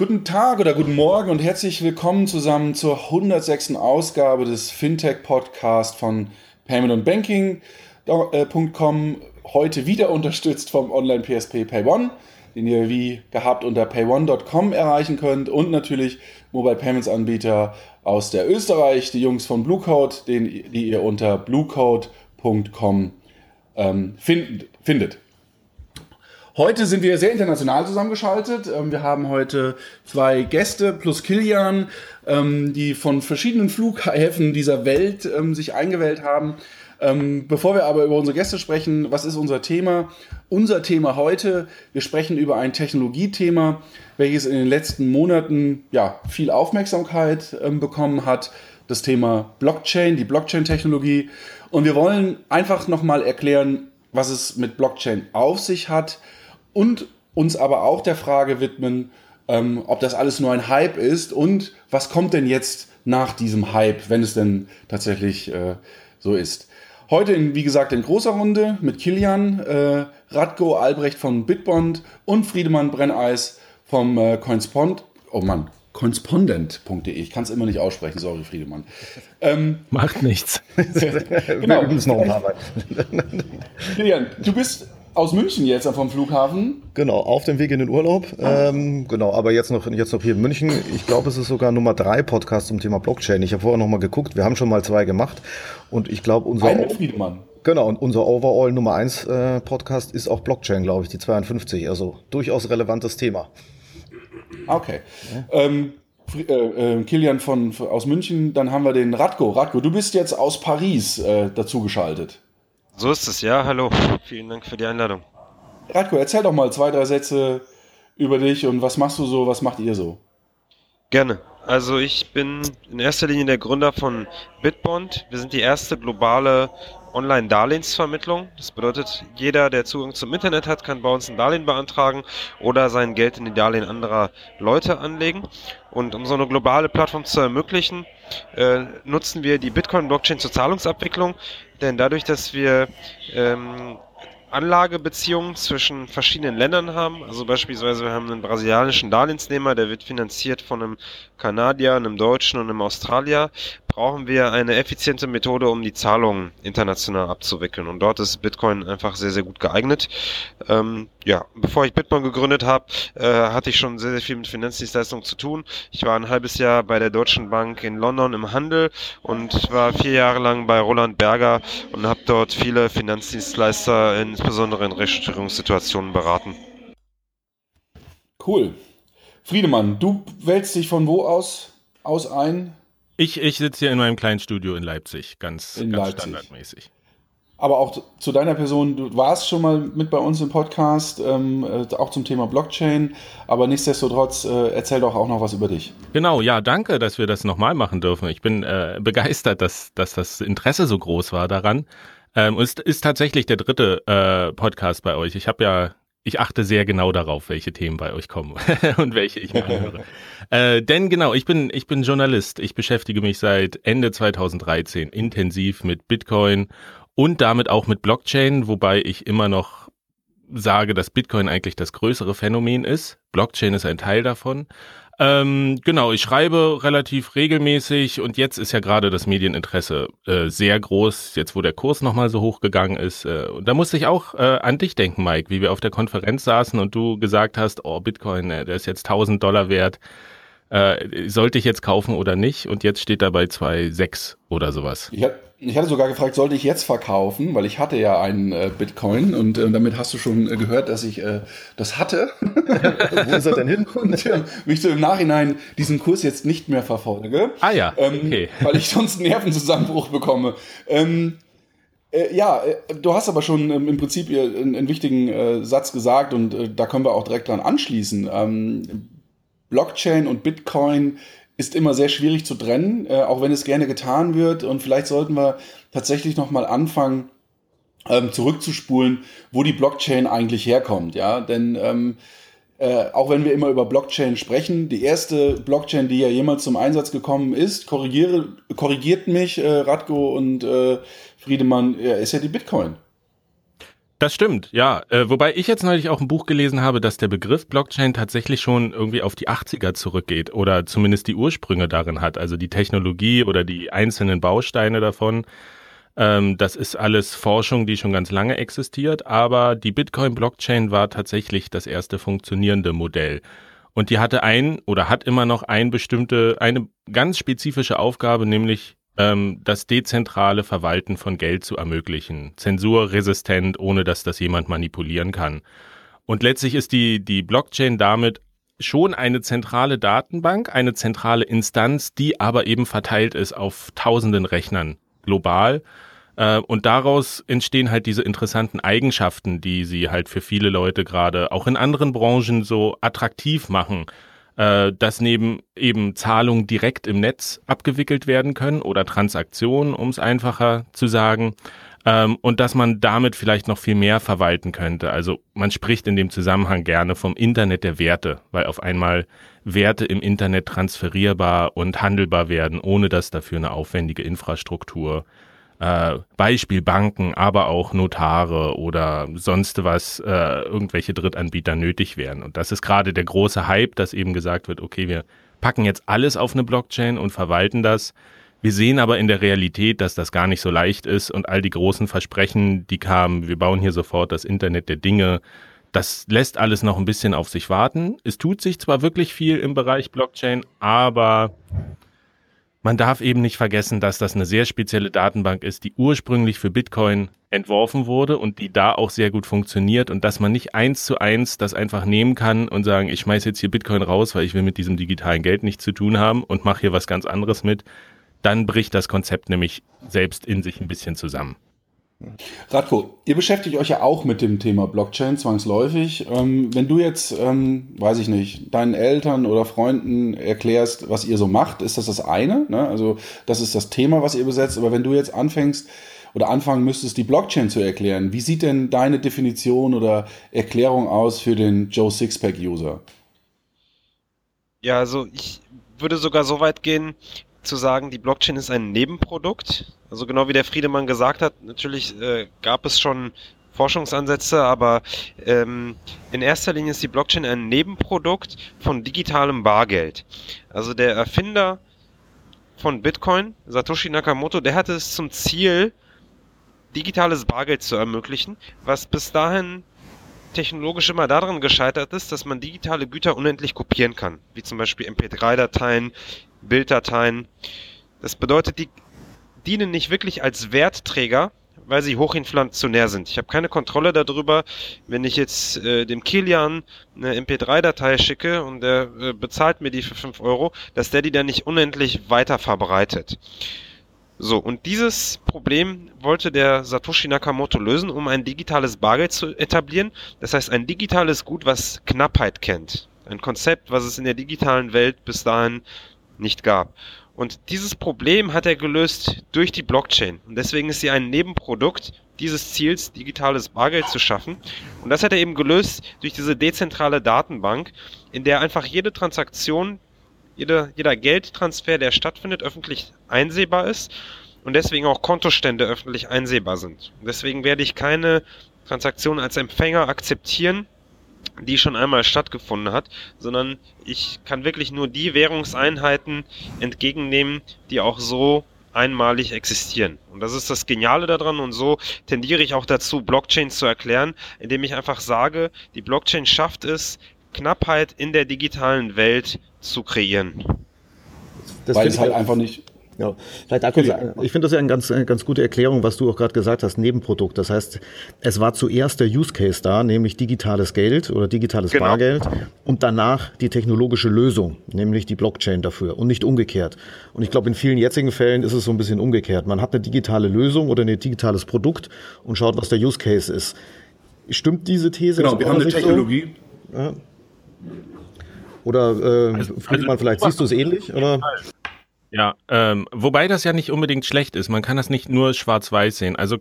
Guten Tag oder guten Morgen und herzlich willkommen zusammen zur 106. Ausgabe des Fintech Podcast von Payment und Banking.com. Heute wieder unterstützt vom Online PSP PayOne, den ihr wie gehabt unter payone.com erreichen könnt und natürlich Mobile Payments Anbieter aus der Österreich, die Jungs von Bluecode, den, die ihr unter bluecode.com ähm, find, findet. Heute sind wir sehr international zusammengeschaltet. Ähm, wir haben heute zwei Gäste plus Kilian, ähm, die von verschiedenen Flughäfen dieser Welt ähm, sich eingewählt haben. Bevor wir aber über unsere Gäste sprechen, was ist unser Thema? Unser Thema heute, wir sprechen über ein Technologiethema, welches in den letzten Monaten ja, viel Aufmerksamkeit bekommen hat. Das Thema Blockchain, die Blockchain-Technologie. Und wir wollen einfach nochmal erklären, was es mit Blockchain auf sich hat, und uns aber auch der Frage widmen, ähm, ob das alles nur ein Hype ist und was kommt denn jetzt nach diesem Hype, wenn es denn tatsächlich äh, so ist. Heute, in, wie gesagt, in großer Runde mit Kilian, äh, Radko Albrecht von Bitbond und Friedemann Brenneis vom äh, Coinspond. Oh Mann, Correspondent.de. Ich kann es immer nicht aussprechen, sorry, Friedemann. Ähm, Macht nichts. genau. Wir üben es noch Kilian, du bist aus München jetzt vom Flughafen. Genau, auf dem Weg in den Urlaub. Ah. Ähm, genau, aber jetzt noch, jetzt noch hier in München. Ich glaube, es ist sogar Nummer drei Podcast zum Thema Blockchain. Ich habe vorher noch mal geguckt. Wir haben schon mal zwei gemacht. Und ich glaube, unser. Ein Friedemann. Genau, und unser Overall Nummer 1 äh, Podcast ist auch Blockchain, glaube ich, die 52. Also durchaus relevantes Thema. Okay. Ja. Ähm, äh, äh, Kilian von, aus München, dann haben wir den Radko. Radko, du bist jetzt aus Paris äh, dazugeschaltet. So ist es, ja. Hallo. Vielen Dank für die Einladung. Radko, erzähl doch mal zwei, drei Sätze über dich und was machst du so, was macht ihr so? Gerne. Also ich bin in erster Linie der Gründer von Bitbond. Wir sind die erste globale Online-Darlehensvermittlung. Das bedeutet, jeder, der Zugang zum Internet hat, kann bei uns ein Darlehen beantragen oder sein Geld in die Darlehen anderer Leute anlegen. Und um so eine globale Plattform zu ermöglichen, äh, nutzen wir die Bitcoin-Blockchain zur Zahlungsabwicklung. Denn dadurch, dass wir ähm, Anlagebeziehungen zwischen verschiedenen Ländern haben. Also beispielsweise wir haben einen brasilianischen Darlehensnehmer, der wird finanziert von einem Kanadier, einem Deutschen und einem Australier. Brauchen wir eine effiziente Methode, um die Zahlungen international abzuwickeln. Und dort ist Bitcoin einfach sehr, sehr gut geeignet. Ähm, ja, bevor ich Bitcoin gegründet habe, äh, hatte ich schon sehr, sehr viel mit Finanzdienstleistungen zu tun. Ich war ein halbes Jahr bei der Deutschen Bank in London im Handel und war vier Jahre lang bei Roland Berger und habe dort viele Finanzdienstleister in insbesondere in Restrukturierungssituationen beraten. Cool. Friedemann, du wählst dich von wo aus, aus ein? Ich, ich sitze hier in meinem kleinen Studio in Leipzig, ganz, in ganz Leipzig. standardmäßig. Aber auch zu deiner Person, du warst schon mal mit bei uns im Podcast, ähm, äh, auch zum Thema Blockchain, aber nichtsdestotrotz äh, erzähl doch auch noch was über dich. Genau, ja, danke, dass wir das nochmal machen dürfen. Ich bin äh, begeistert, dass, dass das Interesse so groß war daran. Ähm, und es ist tatsächlich der dritte äh, Podcast bei euch. Ich habe ja, ich achte sehr genau darauf, welche Themen bei euch kommen und welche ich mir anhöre. äh, denn genau, ich bin, ich bin Journalist. Ich beschäftige mich seit Ende 2013 intensiv mit Bitcoin und damit auch mit Blockchain, wobei ich immer noch sage, dass Bitcoin eigentlich das größere Phänomen ist. Blockchain ist ein Teil davon. Ähm, genau, ich schreibe relativ regelmäßig und jetzt ist ja gerade das Medieninteresse äh, sehr groß, jetzt wo der Kurs nochmal so hoch gegangen ist. Äh, und da musste ich auch äh, an dich denken, Mike, wie wir auf der Konferenz saßen und du gesagt hast, oh, Bitcoin, äh, der ist jetzt 1000 Dollar wert. Äh, sollte ich jetzt kaufen oder nicht? Und jetzt steht da bei 2,6 oder sowas. Ja, ich hatte sogar gefragt, sollte ich jetzt verkaufen, weil ich hatte ja einen äh, Bitcoin und äh, damit hast du schon äh, gehört, dass ich äh, das hatte. Wo ist er denn hin? und äh, mich so im Nachhinein diesen Kurs jetzt nicht mehr verfolge. Ah ja, ähm, okay. weil ich sonst einen Nervenzusammenbruch bekomme. Ähm, äh, ja, äh, du hast aber schon ähm, im Prinzip einen, einen wichtigen Satz gesagt und da können wir auch direkt dran anschließen. Ähm, Blockchain und Bitcoin ist immer sehr schwierig zu trennen, äh, auch wenn es gerne getan wird. Und vielleicht sollten wir tatsächlich nochmal anfangen, ähm, zurückzuspulen, wo die Blockchain eigentlich herkommt. Ja, denn ähm, äh, auch wenn wir immer über Blockchain sprechen, die erste Blockchain, die ja jemals zum Einsatz gekommen ist, korrigiere, korrigiert mich äh, Radko und äh, Friedemann, ja, ist ja die Bitcoin. Das stimmt, ja. Äh, wobei ich jetzt neulich auch ein Buch gelesen habe, dass der Begriff Blockchain tatsächlich schon irgendwie auf die 80er zurückgeht oder zumindest die Ursprünge darin hat. Also die Technologie oder die einzelnen Bausteine davon. Ähm, das ist alles Forschung, die schon ganz lange existiert, aber die Bitcoin-Blockchain war tatsächlich das erste funktionierende Modell. Und die hatte ein oder hat immer noch ein bestimmte, eine ganz spezifische Aufgabe, nämlich ähm, das dezentrale Verwalten von Geld zu ermöglichen. Zensurresistent, ohne dass das jemand manipulieren kann. Und letztlich ist die, die Blockchain damit schon eine zentrale Datenbank, eine zentrale Instanz, die aber eben verteilt ist auf tausenden Rechnern global. Äh, und daraus entstehen halt diese interessanten Eigenschaften, die sie halt für viele Leute gerade auch in anderen Branchen so attraktiv machen äh, dass neben eben Zahlungen direkt im Netz abgewickelt werden können oder Transaktionen, um es einfacher zu sagen, ähm, und dass man damit vielleicht noch viel mehr verwalten könnte. Also man spricht in dem Zusammenhang gerne vom Internet der Werte, weil auf einmal Werte im Internet transferierbar und handelbar werden, ohne dass dafür eine aufwendige Infrastruktur äh, Beispiel Banken, aber auch Notare oder sonst was, äh, irgendwelche Drittanbieter nötig wären. Und das ist gerade der große Hype, dass eben gesagt wird, okay, wir packen jetzt alles auf eine Blockchain und verwalten das. Wir sehen aber in der Realität, dass das gar nicht so leicht ist und all die großen Versprechen, die kamen, wir bauen hier sofort das Internet der Dinge, das lässt alles noch ein bisschen auf sich warten. Es tut sich zwar wirklich viel im Bereich Blockchain, aber man darf eben nicht vergessen, dass das eine sehr spezielle Datenbank ist, die ursprünglich für Bitcoin entworfen wurde und die da auch sehr gut funktioniert und dass man nicht eins zu eins das einfach nehmen kann und sagen, ich schmeiß jetzt hier Bitcoin raus, weil ich will mit diesem digitalen Geld nichts zu tun haben und mache hier was ganz anderes mit, dann bricht das Konzept nämlich selbst in sich ein bisschen zusammen. Radko, ihr beschäftigt euch ja auch mit dem Thema Blockchain zwangsläufig. Ähm, wenn du jetzt, ähm, weiß ich nicht, deinen Eltern oder Freunden erklärst, was ihr so macht, ist das das eine. Ne? Also das ist das Thema, was ihr besetzt. Aber wenn du jetzt anfängst oder anfangen müsstest, die Blockchain zu erklären, wie sieht denn deine Definition oder Erklärung aus für den Joe Sixpack-User? Ja, also ich würde sogar so weit gehen, zu sagen, die Blockchain ist ein Nebenprodukt. Also genau wie der Friedemann gesagt hat, natürlich äh, gab es schon Forschungsansätze, aber ähm, in erster Linie ist die Blockchain ein Nebenprodukt von digitalem Bargeld. Also der Erfinder von Bitcoin, Satoshi Nakamoto, der hatte es zum Ziel, digitales Bargeld zu ermöglichen, was bis dahin technologisch immer daran gescheitert ist, dass man digitale Güter unendlich kopieren kann, wie zum Beispiel MP3-Dateien, Bilddateien. Das bedeutet, die dienen nicht wirklich als Wertträger, weil sie hochinflationär sind. Ich habe keine Kontrolle darüber, wenn ich jetzt äh, dem Kilian eine MP3-Datei schicke und der äh, bezahlt mir die für 5 Euro, dass der die dann nicht unendlich weiter verbreitet. So, und dieses Problem wollte der Satoshi Nakamoto lösen, um ein digitales Bargeld zu etablieren. Das heißt, ein digitales Gut, was Knappheit kennt. Ein Konzept, was es in der digitalen Welt bis dahin nicht gab. Und dieses Problem hat er gelöst durch die Blockchain. Und deswegen ist sie ein Nebenprodukt dieses Ziels, digitales Bargeld zu schaffen. Und das hat er eben gelöst durch diese dezentrale Datenbank, in der einfach jede Transaktion, jeder, jeder Geldtransfer, der stattfindet, öffentlich einsehbar ist und deswegen auch Kontostände öffentlich einsehbar sind. Und deswegen werde ich keine Transaktion als Empfänger akzeptieren, die schon einmal stattgefunden hat, sondern ich kann wirklich nur die Währungseinheiten entgegennehmen, die auch so einmalig existieren. Und das ist das Geniale daran und so tendiere ich auch dazu, Blockchain zu erklären, indem ich einfach sage, die Blockchain schafft es, Knappheit in der digitalen Welt zu kreieren. Das Weil es halt einfach nicht, ja, vielleicht da kurz, ich finde das ja eine ganz, eine ganz gute Erklärung, was du auch gerade gesagt hast, Nebenprodukt. Das heißt, es war zuerst der Use Case da, nämlich digitales Geld oder digitales genau. Bargeld und danach die technologische Lösung, nämlich die Blockchain dafür und nicht umgekehrt. Und ich glaube, in vielen jetzigen Fällen ist es so ein bisschen umgekehrt. Man hat eine digitale Lösung oder ein digitales Produkt und schaut, was der Use Case ist. Stimmt diese These? Genau, wir haben eine Technologie. So? Ja. Oder äh, also, also, vielleicht siehst du es ähnlich? Oder? Ja, ähm, wobei das ja nicht unbedingt schlecht ist. Man kann das nicht nur schwarz-weiß sehen. Also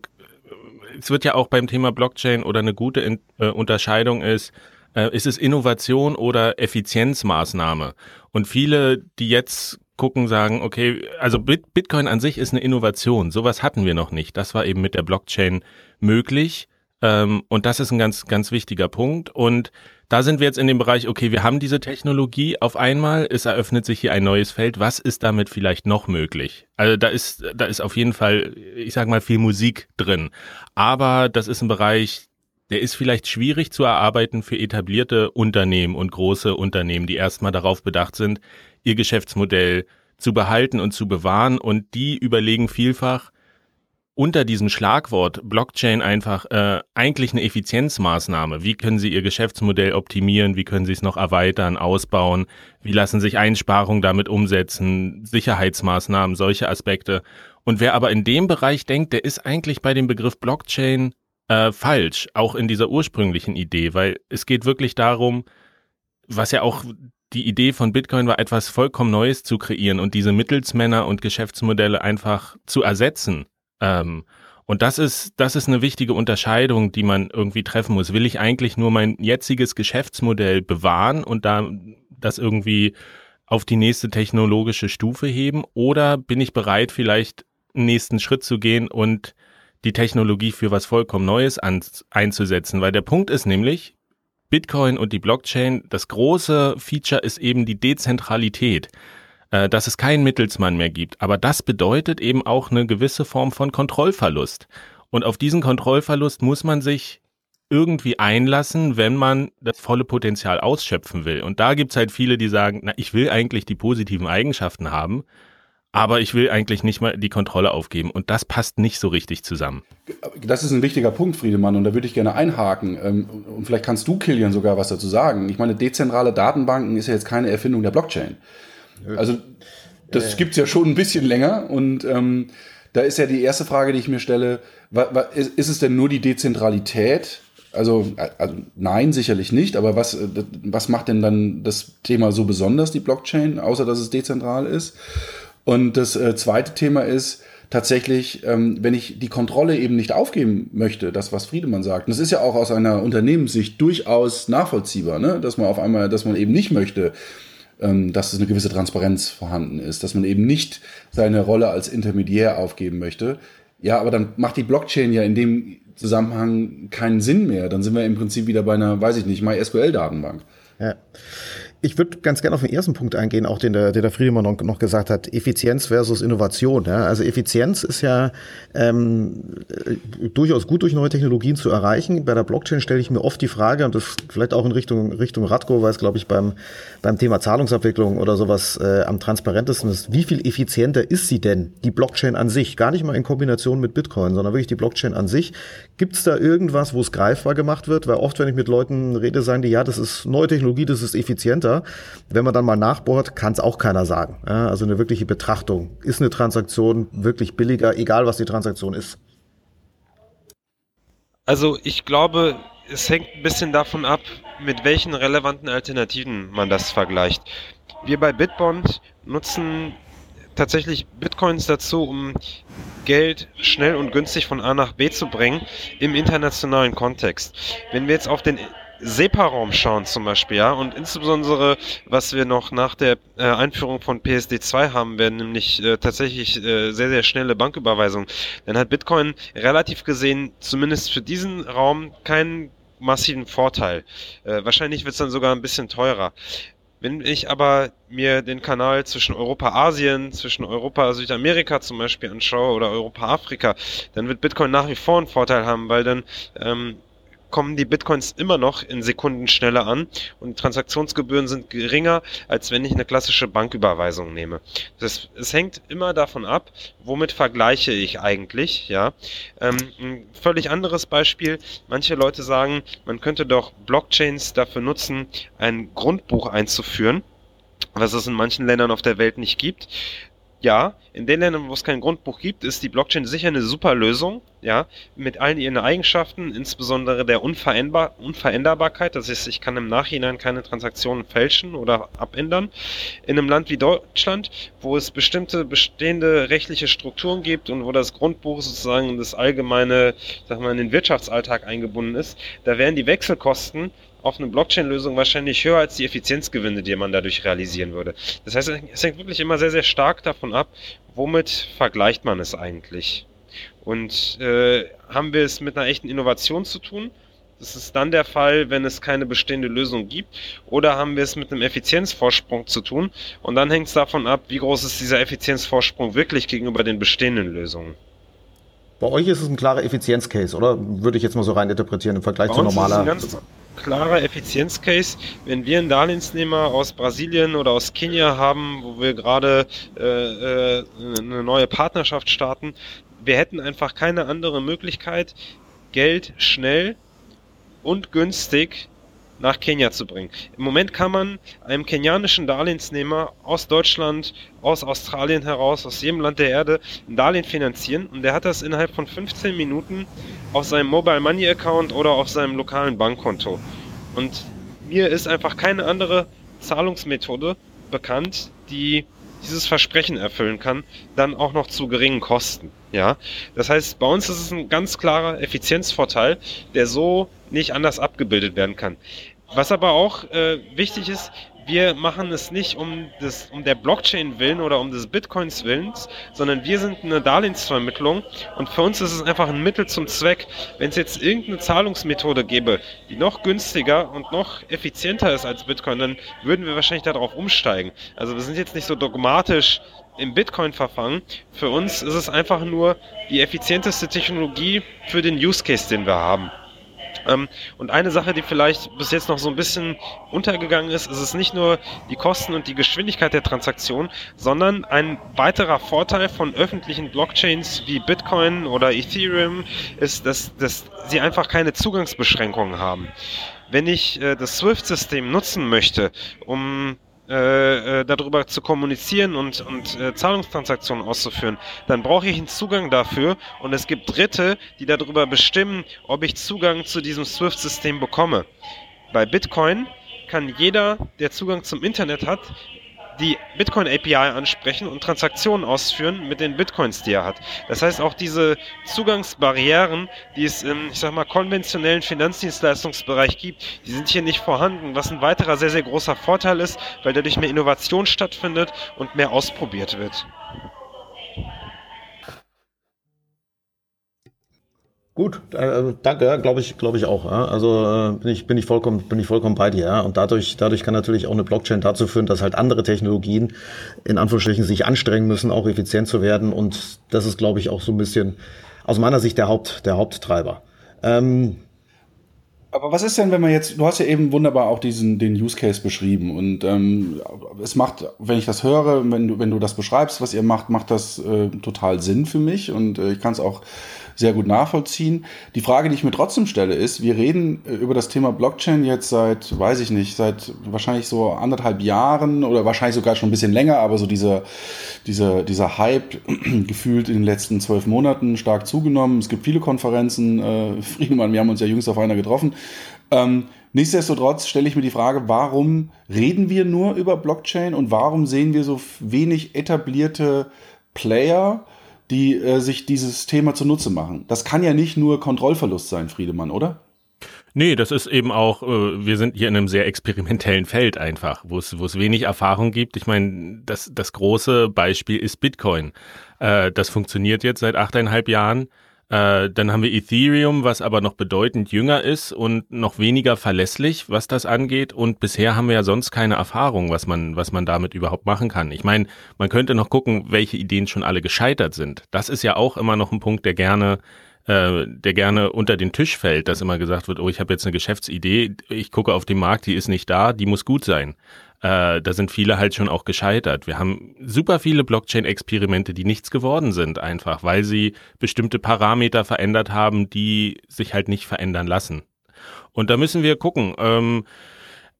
es wird ja auch beim Thema Blockchain oder eine gute In äh, Unterscheidung ist, äh, ist es Innovation oder Effizienzmaßnahme? Und viele, die jetzt gucken, sagen, okay, also Bit Bitcoin an sich ist eine Innovation. Sowas hatten wir noch nicht. Das war eben mit der Blockchain möglich. Ähm, und das ist ein ganz, ganz wichtiger Punkt. Und da sind wir jetzt in dem Bereich, okay, wir haben diese Technologie auf einmal, es eröffnet sich hier ein neues Feld. Was ist damit vielleicht noch möglich? Also da ist, da ist auf jeden Fall, ich sag mal, viel Musik drin. Aber das ist ein Bereich, der ist vielleicht schwierig zu erarbeiten für etablierte Unternehmen und große Unternehmen, die erstmal darauf bedacht sind, ihr Geschäftsmodell zu behalten und zu bewahren. Und die überlegen vielfach, unter diesem Schlagwort Blockchain einfach äh, eigentlich eine Effizienzmaßnahme. Wie können Sie Ihr Geschäftsmodell optimieren? Wie können Sie es noch erweitern, ausbauen? Wie lassen sich Einsparungen damit umsetzen? Sicherheitsmaßnahmen, solche Aspekte. Und wer aber in dem Bereich denkt, der ist eigentlich bei dem Begriff Blockchain äh, falsch, auch in dieser ursprünglichen Idee, weil es geht wirklich darum, was ja auch die Idee von Bitcoin war, etwas vollkommen Neues zu kreieren und diese Mittelsmänner und Geschäftsmodelle einfach zu ersetzen ähm, und das ist, das ist eine wichtige Unterscheidung, die man irgendwie treffen muss. Will ich eigentlich nur mein jetziges Geschäftsmodell bewahren und da das irgendwie auf die nächste technologische Stufe heben oder bin ich bereit, vielleicht einen nächsten Schritt zu gehen und die Technologie für was vollkommen Neues an, einzusetzen? Weil der Punkt ist nämlich, Bitcoin und die Blockchain, das große Feature ist eben die Dezentralität äh, dass es keinen Mittelsmann mehr gibt. Aber das bedeutet eben auch eine gewisse Form von Kontrollverlust. Und auf diesen Kontrollverlust muss man sich irgendwie einlassen, wenn man das volle Potenzial ausschöpfen will. Und da gibt's halt viele, die sagen, na, ich will eigentlich die positiven Eigenschaften haben, aber ich will eigentlich nicht mal die Kontrolle aufgeben. Und das passt nicht so richtig zusammen. Das ist ein wichtiger Punkt, Friedemann, und da würde ich gerne einhaken. Ähm, und vielleicht kannst du, Kilian, sogar was dazu sagen. Ich meine, dezentrale Datenbanken ist ja jetzt keine Erfindung der Blockchain. Also das äh. gibt's ja schon ein bisschen länger und ähm, da ist ja die erste Frage, die ich mir stelle, ist, ist es denn nur die Dezentralität? Also, also nein, sicherlich nicht, aber was, äh, was macht denn dann das Thema so besonders, die Blockchain, außer dass es dezentral ist? Und das äh, zweite Thema ist, tatsächlich, ähm, wenn ich die Kontrolle eben nicht aufgeben möchte, das, was Friedemann sagt, und das ist ja auch aus einer Unternehmenssicht durchaus nachvollziehbar, ne? dass man auf einmal, dass man eben nicht möchte, dass es eine gewisse Transparenz vorhanden ist, dass man eben nicht seine Rolle als Intermediär aufgeben möchte. Ja, aber dann macht die Blockchain ja in dem Zusammenhang keinen Sinn mehr. Dann sind wir im Prinzip wieder bei einer, weiß ich nicht, MySQL-Datenbank. Ja. Ich würde ganz gerne auf den ersten Punkt eingehen, auch den der, den der Friedemann noch, noch gesagt hat, Effizienz versus Innovation. Ja? Also Effizienz ist ja ähm, durchaus gut durch neue Technologien zu erreichen. Bei der Blockchain stelle ich mir oft die Frage, und das vielleicht auch in Richtung, Richtung Radko, weil es, glaube ich, beim, beim Thema Zahlungsabwicklung oder sowas äh, am transparentesten ist, wie viel effizienter ist sie denn, die Blockchain an sich? Gar nicht mal in Kombination mit Bitcoin, sondern wirklich die Blockchain an sich. Gibt es da irgendwas, wo es greifbar gemacht wird? Weil oft, wenn ich mit Leuten rede, sagen die, ja, das ist neue Technologie, das ist effizienter weiter. Wenn man dann mal nachbohrt, kann es auch keiner sagen. Also eine wirkliche Betrachtung. Ist eine Transaktion wirklich billiger, egal was die Transaktion ist? Also ich glaube, es hängt ein bisschen davon ab, mit welchen relevanten Alternativen man das vergleicht. Wir bei Bitbond nutzen tatsächlich Bitcoins dazu, um Geld schnell und günstig von A nach B zu bringen im internationalen Kontext. Wenn wir jetzt auf den SEPA-Raum schauen zum Beispiel, ja, und insbesondere, was wir noch nach der äh, Einführung von PSD2 haben werden, nämlich äh, tatsächlich äh, sehr, sehr schnelle Banküberweisung, dann hat Bitcoin relativ gesehen, zumindest für diesen Raum, keinen massiven Vorteil. Äh, wahrscheinlich wird es dann sogar ein bisschen teurer. Wenn ich aber mir den Kanal zwischen Europa-Asien, zwischen Europa-Südamerika zum Beispiel anschaue oder Europa-Afrika, dann wird Bitcoin nach wie vor einen Vorteil haben, weil dann ähm, kommen die Bitcoins immer noch in Sekunden schneller an und Transaktionsgebühren sind geringer, als wenn ich eine klassische Banküberweisung nehme. Das, es hängt immer davon ab, womit vergleiche ich eigentlich, ja. Ähm, ein völlig anderes Beispiel. Manche Leute sagen, man könnte doch Blockchains dafür nutzen, ein Grundbuch einzuführen was es in manchen Ländern auf der Welt nicht gibt. Ja, in den Ländern, wo es kein Grundbuch gibt, ist die Blockchain sicher eine super Lösung, ja, mit allen ihren Eigenschaften, insbesondere der Unveränderbar Unveränderbarkeit, das heißt, ich kann im Nachhinein keine Transaktionen fälschen oder abändern. In einem Land wie Deutschland, wo es bestimmte bestehende rechtliche Strukturen gibt und wo das Grundbuch sozusagen das allgemeine, sag mal, in den Wirtschaftsalltag eingebunden ist, da wären die Wechselkosten auf eine Blockchain-Lösung wahrscheinlich höher als die Effizienzgewinne, die man dadurch realisieren würde. Das heißt, es hängt wirklich immer sehr, sehr stark davon ab, womit vergleicht man es eigentlich. Und äh, haben wir es mit einer echten Innovation zu tun? Das ist dann der Fall, wenn es keine bestehende Lösung gibt. Oder haben wir es mit einem Effizienzvorsprung zu tun? Und dann hängt es davon ab, wie groß ist dieser Effizienzvorsprung wirklich gegenüber den bestehenden Lösungen. Bei euch ist es ein klarer Effizienzcase, oder? Würde ich jetzt mal so rein interpretieren im Vergleich Bei zu normaler. Klarer Effizienzcase. Wenn wir einen Darlehensnehmer aus Brasilien oder aus Kenia haben, wo wir gerade äh, äh, eine neue Partnerschaft starten, wir hätten einfach keine andere Möglichkeit, Geld schnell und günstig nach Kenia zu bringen. Im Moment kann man einem kenianischen Darlehensnehmer aus Deutschland, aus Australien heraus, aus jedem Land der Erde ein Darlehen finanzieren und der hat das innerhalb von 15 Minuten auf seinem Mobile Money Account oder auf seinem lokalen Bankkonto. Und mir ist einfach keine andere Zahlungsmethode bekannt, die dieses Versprechen erfüllen kann, dann auch noch zu geringen Kosten. Ja, das heißt, bei uns ist es ein ganz klarer Effizienzvorteil, der so nicht anders abgebildet werden kann. Was aber auch äh, wichtig ist, wir machen es nicht um, des, um der Blockchain willen oder um des Bitcoins willens, sondern wir sind eine Darlehensvermittlung und für uns ist es einfach ein Mittel zum Zweck. Wenn es jetzt irgendeine Zahlungsmethode gäbe, die noch günstiger und noch effizienter ist als Bitcoin, dann würden wir wahrscheinlich darauf umsteigen. Also wir sind jetzt nicht so dogmatisch im Bitcoin verfangen. Für uns ist es einfach nur die effizienteste Technologie für den Use Case, den wir haben. Ähm, und eine Sache, die vielleicht bis jetzt noch so ein bisschen untergegangen ist, ist es nicht nur die Kosten und die Geschwindigkeit der Transaktion, sondern ein weiterer Vorteil von öffentlichen Blockchains wie Bitcoin oder Ethereum ist, dass, dass sie einfach keine Zugangsbeschränkungen haben. Wenn ich äh, das SWIFT-System nutzen möchte, um äh, äh, darüber zu kommunizieren und, und äh, Zahlungstransaktionen auszuführen, dann brauche ich einen Zugang dafür und es gibt Dritte, die darüber bestimmen, ob ich Zugang zu diesem SWIFT-System bekomme. Bei Bitcoin kann jeder, der Zugang zum Internet hat, die Bitcoin API ansprechen und Transaktionen ausführen mit den Bitcoins, die er hat. Das heißt, auch diese Zugangsbarrieren, die es im, ich sag mal, konventionellen Finanzdienstleistungsbereich gibt, die sind hier nicht vorhanden, was ein weiterer sehr, sehr großer Vorteil ist, weil dadurch mehr Innovation stattfindet und mehr ausprobiert wird. Gut, äh, danke, glaube ich, glaube ich auch. Also äh, bin ich bin ich vollkommen bin ich vollkommen bei dir. Und dadurch dadurch kann natürlich auch eine Blockchain dazu führen, dass halt andere Technologien in Anführungsstrichen sich anstrengen müssen, auch effizient zu werden. Und das ist, glaube ich, auch so ein bisschen aus meiner Sicht der Haupt der Haupttreiber. Ähm, aber was ist denn, wenn man jetzt, du hast ja eben wunderbar auch diesen, den Use Case beschrieben und ähm, es macht, wenn ich das höre, wenn du, wenn du das beschreibst, was ihr macht, macht das äh, total Sinn für mich und äh, ich kann es auch sehr gut nachvollziehen. Die Frage, die ich mir trotzdem stelle, ist, wir reden äh, über das Thema Blockchain jetzt seit, weiß ich nicht, seit wahrscheinlich so anderthalb Jahren oder wahrscheinlich sogar schon ein bisschen länger, aber so dieser, dieser, dieser Hype gefühlt in den letzten zwölf Monaten stark zugenommen. Es gibt viele Konferenzen. Äh, Friedemann, wir haben uns ja jüngst auf einer getroffen. Ähm, Nichtsdestotrotz stelle ich mir die Frage, warum reden wir nur über Blockchain und warum sehen wir so wenig etablierte Player, die äh, sich dieses Thema zunutze machen. Das kann ja nicht nur Kontrollverlust sein, Friedemann, oder? Nee, das ist eben auch, äh, wir sind hier in einem sehr experimentellen Feld einfach, wo es, wenig Erfahrung gibt. Ich meine, das, das große Beispiel ist Bitcoin. Äh, das funktioniert jetzt seit achteinhalb Jahren. Äh, dann haben wir Ethereum, was aber noch bedeutend jünger ist und noch weniger verlässlich, was das angeht. Und bisher haben wir ja sonst keine Erfahrung, was man, was man damit überhaupt machen kann. Ich meine, man könnte noch gucken, welche Ideen schon alle gescheitert sind. Das ist ja auch immer noch ein Punkt, der gerne äh, der gerne unter den Tisch fällt, dass immer gesagt wird, oh, ich habe jetzt eine Geschäftsidee, ich gucke auf den Markt, die ist nicht da, die muss gut sein. Äh, da sind viele halt schon auch gescheitert. Wir haben super viele Blockchain-Experimente, die nichts geworden sind, einfach, weil sie bestimmte Parameter verändert haben, die sich halt nicht verändern lassen. Und da müssen wir gucken. Ähm,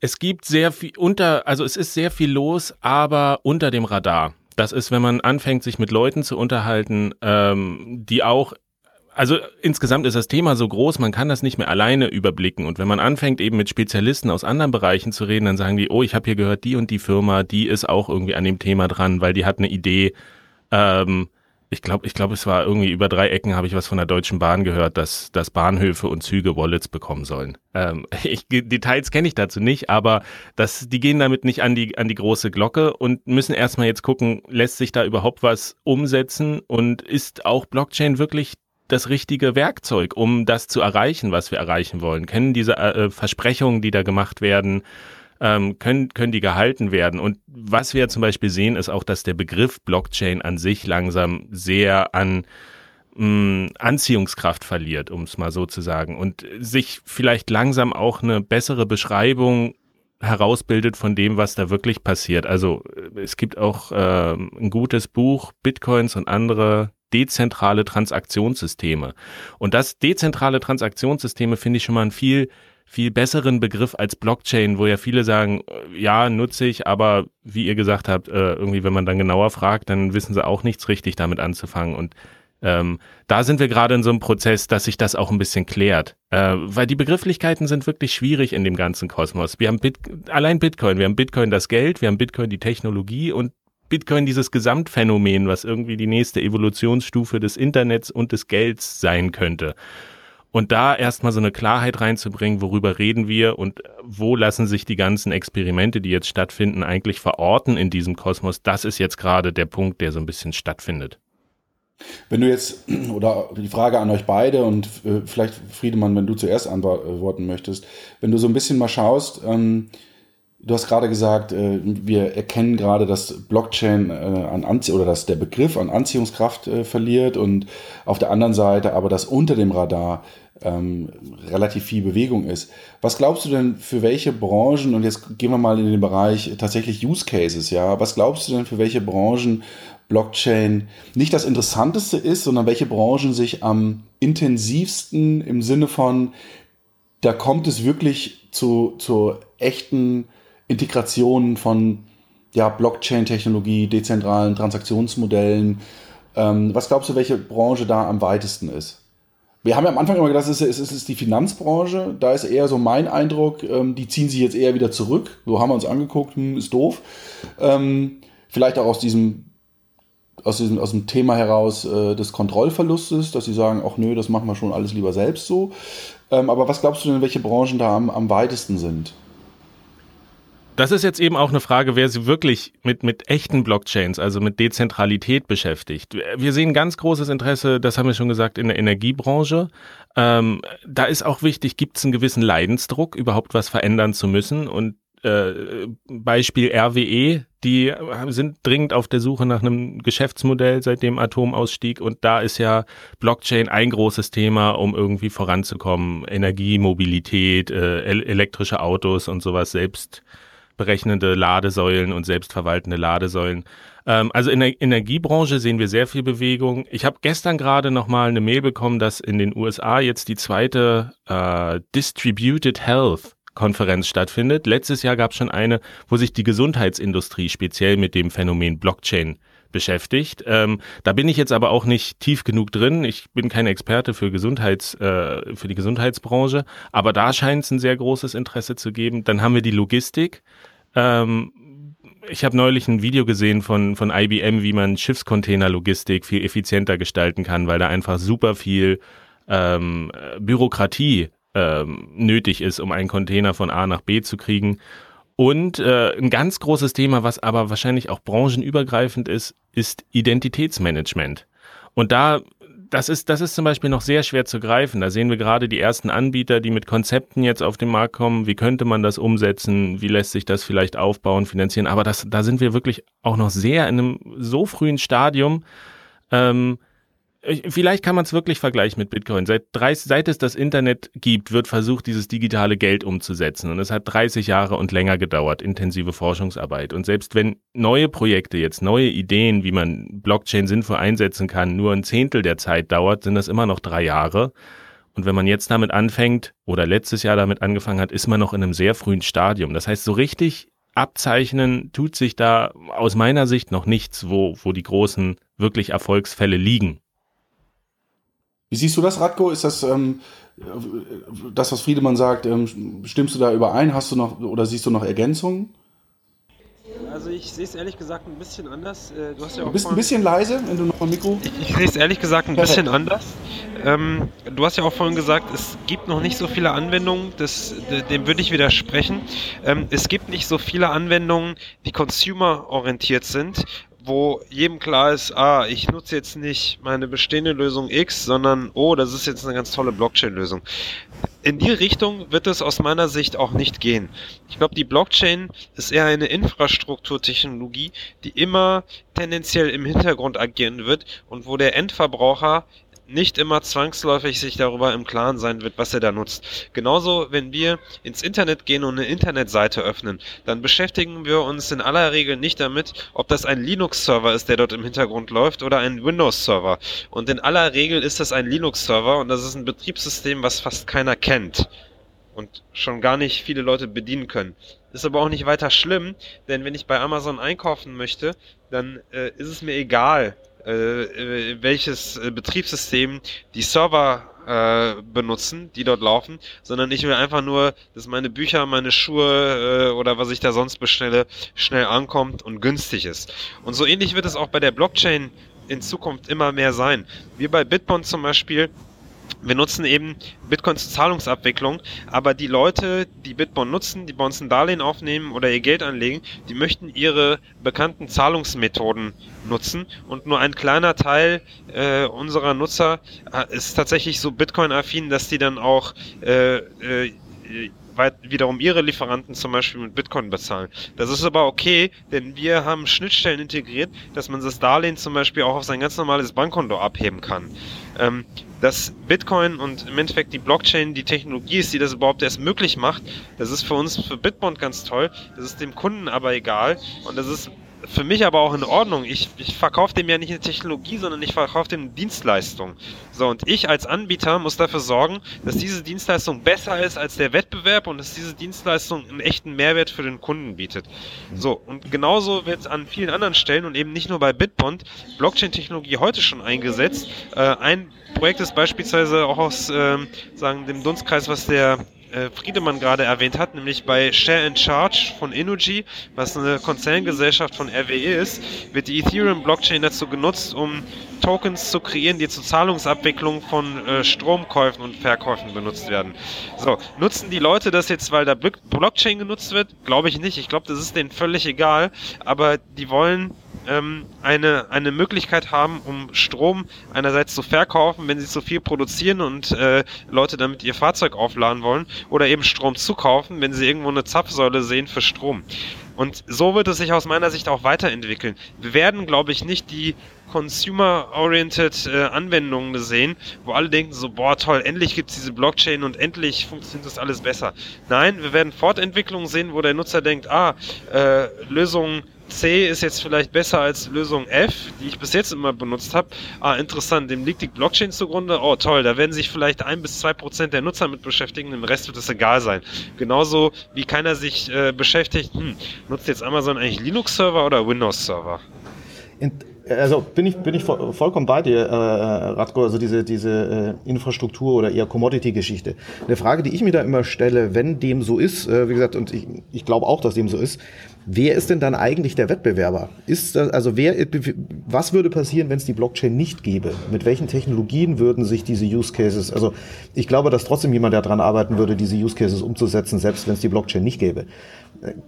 es gibt sehr viel unter, also es ist sehr viel los, aber unter dem Radar. Das ist, wenn man anfängt, sich mit Leuten zu unterhalten, ähm, die auch also insgesamt ist das Thema so groß, man kann das nicht mehr alleine überblicken. Und wenn man anfängt, eben mit Spezialisten aus anderen Bereichen zu reden, dann sagen die, oh, ich habe hier gehört, die und die Firma, die ist auch irgendwie an dem Thema dran, weil die hat eine Idee. Ähm, ich glaube, ich glaube, es war irgendwie über drei Ecken habe ich was von der Deutschen Bahn gehört, dass, dass Bahnhöfe und Züge Wallets bekommen sollen. Ähm, ich, Details kenne ich dazu nicht, aber das, die gehen damit nicht an die, an die große Glocke und müssen erstmal jetzt gucken, lässt sich da überhaupt was umsetzen und ist auch Blockchain wirklich das richtige Werkzeug, um das zu erreichen, was wir erreichen wollen? Kennen diese äh, Versprechungen, die da gemacht werden, ähm, können, können die gehalten werden? Und was wir zum Beispiel sehen, ist auch, dass der Begriff Blockchain an sich langsam sehr an mh, Anziehungskraft verliert, um es mal so zu sagen, und sich vielleicht langsam auch eine bessere Beschreibung herausbildet von dem, was da wirklich passiert. Also es gibt auch äh, ein gutes Buch, Bitcoins und andere dezentrale Transaktionssysteme. Und das dezentrale Transaktionssysteme finde ich schon mal ein viel viel besseren Begriff als Blockchain, wo ja viele sagen, äh, ja, nutze ich, aber wie ihr gesagt habt, äh, irgendwie, wenn man dann genauer fragt, dann wissen sie auch nichts richtig damit anzufangen. Und ähm, da sind wir gerade in so einem Prozess, dass sich das auch ein bisschen klärt. Äh, weil die Begrifflichkeiten sind wirklich schwierig in dem ganzen Kosmos. Wir haben Bit allein Bitcoin, wir haben Bitcoin das Geld, wir haben Bitcoin die Technologie und Bitcoin dieses Gesamtphänomen, was irgendwie die nächste Evolutionsstufe des Internets und des Gelds sein könnte. Und da erstmal so eine Klarheit reinzubringen, worüber reden wir und wo lassen sich die ganzen Experimente, die jetzt stattfinden, eigentlich verorten in diesem Kosmos, das ist jetzt gerade der Punkt, der so ein bisschen stattfindet. Wenn du jetzt, oder die Frage an euch beide und äh, vielleicht Friedemann, wenn du zuerst antworten möchtest, wenn du so ein bisschen mal schaust, ähm, du hast gerade gesagt, äh, wir erkennen gerade, dass Blockchain äh, an Anzie oder dass der Begriff an Anziehungskraft äh, verliert und auf der anderen Seite aber, dass unter dem Radar ähm, relativ viel Bewegung ist. Was glaubst du denn für welche Branchen, und jetzt gehen wir mal in den Bereich tatsächlich Use Cases, ja, was glaubst du denn für welche Branchen Blockchain nicht das Interessanteste ist, sondern welche Branchen sich am intensivsten im Sinne von, da kommt es wirklich zu, zur echten Integration von ja, Blockchain-Technologie, dezentralen Transaktionsmodellen. Ähm, was glaubst du, welche Branche da am weitesten ist? Wir haben ja am Anfang immer gedacht, es ist, es ist die Finanzbranche. Da ist eher so mein Eindruck, ähm, die ziehen sich jetzt eher wieder zurück. So haben wir uns angeguckt, hm, ist doof. Ähm, vielleicht auch aus diesem aus diesem, aus dem Thema heraus äh, des Kontrollverlustes, dass sie sagen, ach nö, das machen wir schon alles lieber selbst so. Ähm, aber was glaubst du denn, welche Branchen da am, am weitesten sind? Das ist jetzt eben auch eine Frage, wer sich wirklich mit, mit echten Blockchains, also mit Dezentralität beschäftigt. Wir sehen ganz großes Interesse, das haben wir schon gesagt, in der Energiebranche. Ähm, da ist auch wichtig, gibt es einen gewissen Leidensdruck, überhaupt was verändern zu müssen. Und äh, Beispiel RWE, die sind dringend auf der Suche nach einem Geschäftsmodell seit dem Atomausstieg und da ist ja Blockchain ein großes Thema, um irgendwie voranzukommen. Energie, Mobilität, äh, elektrische Autos und sowas, selbstberechnende Ladesäulen und selbstverwaltende Ladesäulen. Ähm, also in der Energiebranche sehen wir sehr viel Bewegung. Ich habe gestern gerade nochmal eine Mail bekommen, dass in den USA jetzt die zweite äh, Distributed Health Konferenz stattfindet. Letztes Jahr gab es schon eine, wo sich die Gesundheitsindustrie speziell mit dem Phänomen Blockchain beschäftigt. Ähm, da bin ich jetzt aber auch nicht tief genug drin. Ich bin kein Experte für Gesundheits, äh, für die Gesundheitsbranche, aber da scheint es ein sehr großes Interesse zu geben. Dann haben wir die Logistik. Ähm, ich habe neulich ein Video gesehen von, von IBM, wie man Schiffscontainerlogistik viel effizienter gestalten kann, weil da einfach super viel ähm, Bürokratie ähm, nötig ist, um einen Container von A nach B zu kriegen. Und äh, ein ganz großes Thema, was aber wahrscheinlich auch branchenübergreifend ist, ist Identitätsmanagement. Und da, das ist, das ist zum Beispiel noch sehr schwer zu greifen. Da sehen wir gerade die ersten Anbieter, die mit Konzepten jetzt auf den Markt kommen. Wie könnte man das umsetzen? Wie lässt sich das vielleicht aufbauen, finanzieren? Aber das, da sind wir wirklich auch noch sehr in einem so frühen Stadium. Ähm, Vielleicht kann man es wirklich vergleichen mit Bitcoin. Seit, 30, seit es das Internet gibt, wird versucht, dieses digitale Geld umzusetzen. Und es hat 30 Jahre und länger gedauert, intensive Forschungsarbeit. Und selbst wenn neue Projekte, jetzt neue Ideen, wie man Blockchain sinnvoll einsetzen kann, nur ein Zehntel der Zeit dauert, sind das immer noch drei Jahre. Und wenn man jetzt damit anfängt oder letztes Jahr damit angefangen hat, ist man noch in einem sehr frühen Stadium. Das heißt, so richtig abzeichnen tut sich da aus meiner Sicht noch nichts, wo, wo die großen wirklich Erfolgsfälle liegen. Wie siehst du das, Radko? Ist das ähm, das, was Friedemann sagt, ähm, stimmst du da überein? Hast du noch oder siehst du noch Ergänzungen? Also ich sehe es ehrlich gesagt ein bisschen anders. Äh, du, ja du bist ein bisschen leise, wenn du noch ein Mikro. Ich, ich sehe es ehrlich gesagt ein bisschen anders. Ähm, du hast ja auch vorhin gesagt, es gibt noch nicht so viele Anwendungen, das, dem würde ich widersprechen. Ähm, es gibt nicht so viele Anwendungen, die consumer-orientiert sind wo jedem klar ist, ah, ich nutze jetzt nicht meine bestehende Lösung X, sondern oh, das ist jetzt eine ganz tolle Blockchain-Lösung. In die Richtung wird es aus meiner Sicht auch nicht gehen. Ich glaube, die Blockchain ist eher eine Infrastrukturtechnologie, die immer tendenziell im Hintergrund agieren wird und wo der Endverbraucher nicht immer zwangsläufig sich darüber im Klaren sein wird, was er da nutzt. Genauso, wenn wir ins Internet gehen und eine Internetseite öffnen, dann beschäftigen wir uns in aller Regel nicht damit, ob das ein Linux-Server ist, der dort im Hintergrund läuft, oder ein Windows-Server. Und in aller Regel ist das ein Linux-Server und das ist ein Betriebssystem, was fast keiner kennt und schon gar nicht viele Leute bedienen können. Ist aber auch nicht weiter schlimm, denn wenn ich bei Amazon einkaufen möchte, dann äh, ist es mir egal, welches äh, Betriebssystem die Server äh, benutzen, die dort laufen, sondern ich will einfach nur, dass meine Bücher, meine Schuhe äh, oder was ich da sonst bestelle, schnell ankommt und günstig ist. Und so ähnlich wird es auch bei der Blockchain in Zukunft immer mehr sein. Wir bei Bitbond zum Beispiel wir nutzen eben Bitcoin zur Zahlungsabwicklung, aber die Leute, die Bitcoin nutzen, die bei ein Darlehen aufnehmen oder ihr Geld anlegen, die möchten ihre bekannten Zahlungsmethoden nutzen. Und nur ein kleiner Teil äh, unserer Nutzer äh, ist tatsächlich so Bitcoin-affin, dass die dann auch äh, äh, wiederum ihre Lieferanten zum Beispiel mit Bitcoin bezahlen. Das ist aber okay, denn wir haben Schnittstellen integriert, dass man das Darlehen zum Beispiel auch auf sein ganz normales Bankkonto abheben kann. Ähm, dass Bitcoin und im Endeffekt die Blockchain die Technologie ist, die das überhaupt erst möglich macht, das ist für uns, für Bitbond ganz toll, das ist dem Kunden aber egal und das ist für mich aber auch in Ordnung. Ich, ich verkaufe dem ja nicht eine Technologie, sondern ich verkaufe dem Dienstleistung. So, und ich als Anbieter muss dafür sorgen, dass diese Dienstleistung besser ist als der Wettbewerb und dass diese Dienstleistung einen echten Mehrwert für den Kunden bietet. So, und genauso wird an vielen anderen Stellen und eben nicht nur bei Bitbond Blockchain-Technologie heute schon eingesetzt. Äh, ein Projekt ist beispielsweise auch aus äh, sagen, dem Dunstkreis, was der äh, Friedemann gerade erwähnt hat, nämlich bei Share and Charge von Energy, was eine Konzerngesellschaft von RWE ist, wird die Ethereum Blockchain dazu genutzt, um Tokens zu kreieren, die zur Zahlungsabwicklung von äh, Stromkäufen und Verkäufen benutzt werden. So, nutzen die Leute das jetzt, weil da Blockchain genutzt wird? Glaube ich nicht. Ich glaube, das ist denen völlig egal. Aber die wollen ähm, eine, eine Möglichkeit haben, um Strom einerseits zu verkaufen, wenn sie zu viel produzieren und äh, Leute damit ihr Fahrzeug aufladen wollen, oder eben Strom zu kaufen, wenn sie irgendwo eine Zapfsäule sehen für Strom. Und so wird es sich aus meiner Sicht auch weiterentwickeln. Wir werden, glaube ich, nicht die consumer-oriented äh, Anwendungen sehen, wo alle denken so, boah, toll, endlich gibt es diese Blockchain und endlich funktioniert das alles besser. Nein, wir werden Fortentwicklungen sehen, wo der Nutzer denkt, ah, äh, Lösungen C ist jetzt vielleicht besser als Lösung F, die ich bis jetzt immer benutzt habe. Ah, interessant, dem liegt die Blockchain zugrunde. Oh, toll, da werden sich vielleicht ein bis zwei Prozent der Nutzer mit beschäftigen, dem Rest wird es egal sein. Genauso wie keiner sich äh, beschäftigt, hm, nutzt jetzt Amazon eigentlich Linux-Server oder Windows-Server? Also bin ich, bin ich vollkommen bei dir, äh, Radko, also diese, diese äh, Infrastruktur oder eher Commodity-Geschichte. Eine Frage, die ich mir da immer stelle, wenn dem so ist, äh, wie gesagt, und ich, ich glaube auch, dass dem so ist, wer ist denn dann eigentlich der Wettbewerber? Ist das, also wer, was würde passieren, wenn es die Blockchain nicht gäbe? Mit welchen Technologien würden sich diese Use Cases, also ich glaube, dass trotzdem jemand daran arbeiten würde, diese Use Cases umzusetzen, selbst wenn es die Blockchain nicht gäbe.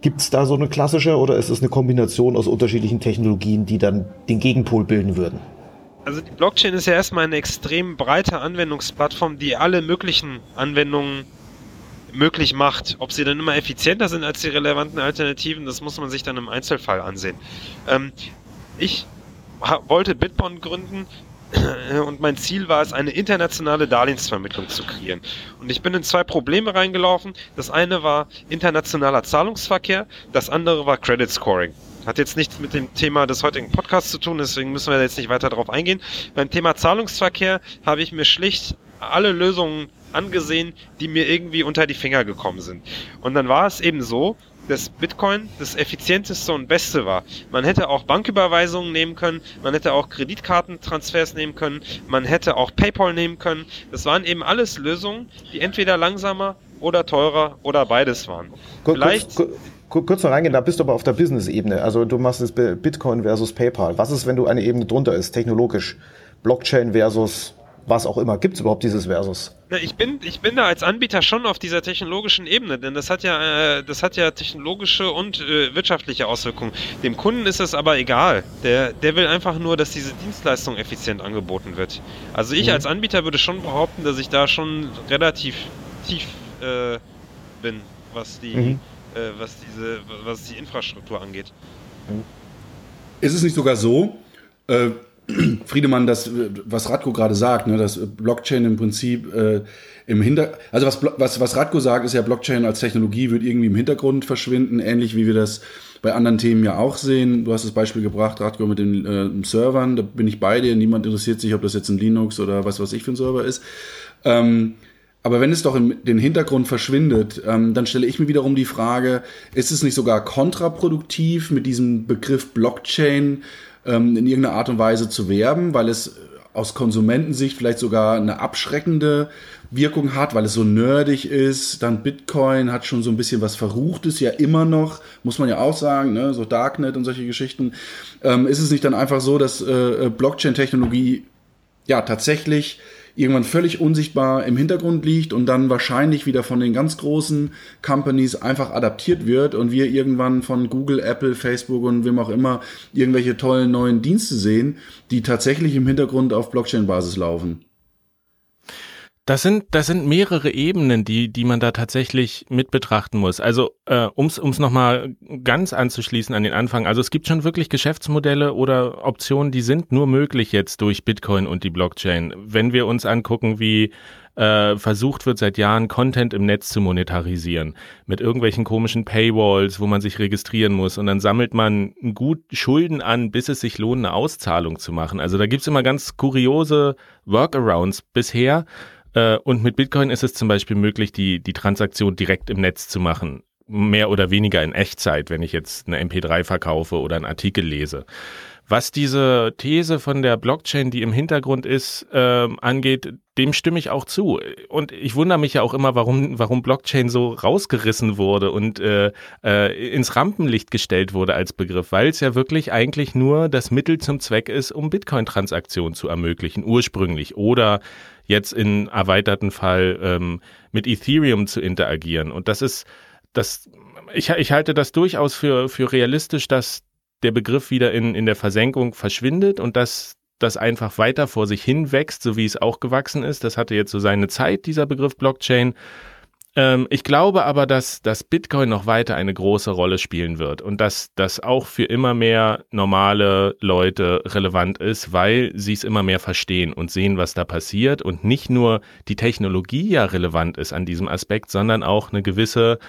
Gibt es da so eine klassische oder ist es eine Kombination aus unterschiedlichen Technologien, die dann den Gegenpol bilden würden? Also die Blockchain ist ja erstmal eine extrem breite Anwendungsplattform, die alle möglichen Anwendungen möglich macht. Ob sie dann immer effizienter sind als die relevanten Alternativen, das muss man sich dann im Einzelfall ansehen. Ähm, ich wollte Bitbond gründen, und mein Ziel war es, eine internationale Darlehensvermittlung zu kreieren. Und ich bin in zwei Probleme reingelaufen. Das eine war internationaler Zahlungsverkehr, das andere war Credit Scoring. Hat jetzt nichts mit dem Thema des heutigen Podcasts zu tun, deswegen müssen wir jetzt nicht weiter darauf eingehen. Beim Thema Zahlungsverkehr habe ich mir schlicht alle Lösungen angesehen, die mir irgendwie unter die Finger gekommen sind. Und dann war es eben so, dass Bitcoin das effizienteste und beste war. Man hätte auch Banküberweisungen nehmen können, man hätte auch Kreditkartentransfers nehmen können, man hätte auch PayPal nehmen können. Das waren eben alles Lösungen, die entweder langsamer oder teurer oder beides waren. Kurz, Vielleicht kurz, kurz, kurz noch reingehen, da bist du aber auf der Business-Ebene. Also du machst es Bitcoin versus PayPal. Was ist, wenn du eine Ebene drunter ist, technologisch? Blockchain versus was auch immer. Gibt es überhaupt dieses Versus? Ich bin, ich bin da als Anbieter schon auf dieser technologischen Ebene, denn das hat ja, äh, das hat ja technologische und äh, wirtschaftliche Auswirkungen. Dem Kunden ist es aber egal. Der, der will einfach nur, dass diese Dienstleistung effizient angeboten wird. Also ich mhm. als Anbieter würde schon behaupten, dass ich da schon relativ tief äh, bin, was die, mhm. äh, was diese, was die Infrastruktur angeht. Ist es nicht sogar so, äh, Friedemann, das, was Radko gerade sagt, ne, dass Blockchain im Prinzip äh, im Hinter, also was, was, was Radko sagt, ist ja, Blockchain als Technologie wird irgendwie im Hintergrund verschwinden, ähnlich wie wir das bei anderen Themen ja auch sehen. Du hast das Beispiel gebracht, Radko, mit den äh, Servern, da bin ich bei dir, niemand interessiert sich, ob das jetzt ein Linux oder was weiß ich für ein Server ist. Ähm, aber wenn es doch in den Hintergrund verschwindet, ähm, dann stelle ich mir wiederum die Frage, ist es nicht sogar kontraproduktiv mit diesem Begriff Blockchain ähm, in irgendeiner Art und Weise zu werben, weil es aus Konsumentensicht vielleicht sogar eine abschreckende Wirkung hat, weil es so nerdig ist. Dann Bitcoin hat schon so ein bisschen was Verruchtes, ja immer noch, muss man ja auch sagen, ne? so Darknet und solche Geschichten. Ähm, ist es nicht dann einfach so, dass äh, Blockchain-Technologie ja tatsächlich irgendwann völlig unsichtbar im Hintergrund liegt und dann wahrscheinlich wieder von den ganz großen Companies einfach adaptiert wird und wir irgendwann von Google, Apple, Facebook und wem auch immer irgendwelche tollen neuen Dienste sehen, die tatsächlich im Hintergrund auf Blockchain-Basis laufen. Das sind, das sind mehrere Ebenen, die, die man da tatsächlich mit betrachten muss. Also, äh, ums, ums nochmal ganz anzuschließen an den Anfang. Also, es gibt schon wirklich Geschäftsmodelle oder Optionen, die sind nur möglich jetzt durch Bitcoin und die Blockchain. Wenn wir uns angucken, wie äh, versucht wird seit Jahren Content im Netz zu monetarisieren mit irgendwelchen komischen Paywalls, wo man sich registrieren muss und dann sammelt man gut Schulden an, bis es sich lohnt, eine Auszahlung zu machen. Also da gibt's immer ganz kuriose Workarounds bisher äh, und mit Bitcoin ist es zum Beispiel möglich, die, die Transaktion direkt im Netz zu machen. Mehr oder weniger in Echtzeit, wenn ich jetzt eine MP3 verkaufe oder einen Artikel lese. Was diese These von der Blockchain, die im Hintergrund ist, äh, angeht, dem stimme ich auch zu. Und ich wundere mich ja auch immer, warum, warum Blockchain so rausgerissen wurde und äh, äh, ins Rampenlicht gestellt wurde als Begriff, weil es ja wirklich eigentlich nur das Mittel zum Zweck ist, um Bitcoin-Transaktionen zu ermöglichen, ursprünglich. Oder jetzt in erweiterten Fall ähm, mit Ethereum zu interagieren. Und das ist, das, ich, ich halte das durchaus für, für realistisch, dass der Begriff wieder in, in der Versenkung verschwindet und dass das einfach weiter vor sich hin wächst, so wie es auch gewachsen ist. Das hatte jetzt so seine Zeit, dieser Begriff Blockchain. Ähm, ich glaube aber, dass, dass Bitcoin noch weiter eine große Rolle spielen wird und dass das auch für immer mehr normale Leute relevant ist, weil sie es immer mehr verstehen und sehen, was da passiert und nicht nur die Technologie ja relevant ist an diesem Aspekt, sondern auch eine gewisse,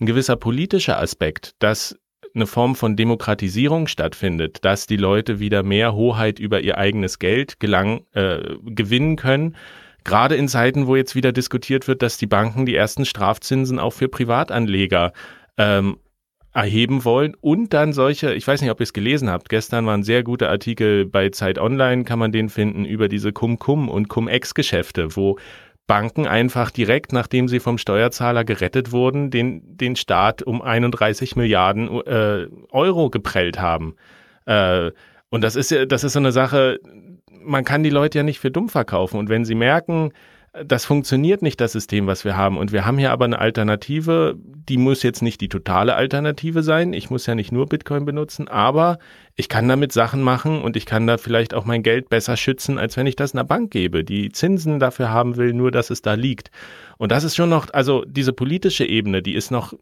ein gewisser politischer Aspekt, dass eine Form von Demokratisierung stattfindet, dass die Leute wieder mehr Hoheit über ihr eigenes Geld gelang, äh, gewinnen können. Gerade in Zeiten, wo jetzt wieder diskutiert wird, dass die Banken die ersten Strafzinsen auch für Privatanleger ähm, erheben wollen und dann solche, ich weiß nicht, ob ihr es gelesen habt, gestern war ein sehr guter Artikel bei Zeit Online, kann man den finden, über diese Cum-Cum und Cum-Ex-Geschäfte, wo Banken einfach direkt, nachdem sie vom Steuerzahler gerettet wurden, den, den Staat um 31 Milliarden äh, Euro geprellt haben. Äh, und das ist ja, das ist so eine Sache, man kann die Leute ja nicht für dumm verkaufen. Und wenn sie merken, das funktioniert nicht, das System, was wir haben. Und wir haben hier aber eine Alternative, die muss jetzt nicht die totale Alternative sein. Ich muss ja nicht nur Bitcoin benutzen, aber ich kann damit Sachen machen und ich kann da vielleicht auch mein Geld besser schützen, als wenn ich das einer Bank gebe, die Zinsen dafür haben will, nur dass es da liegt. Und das ist schon noch, also diese politische Ebene, die ist noch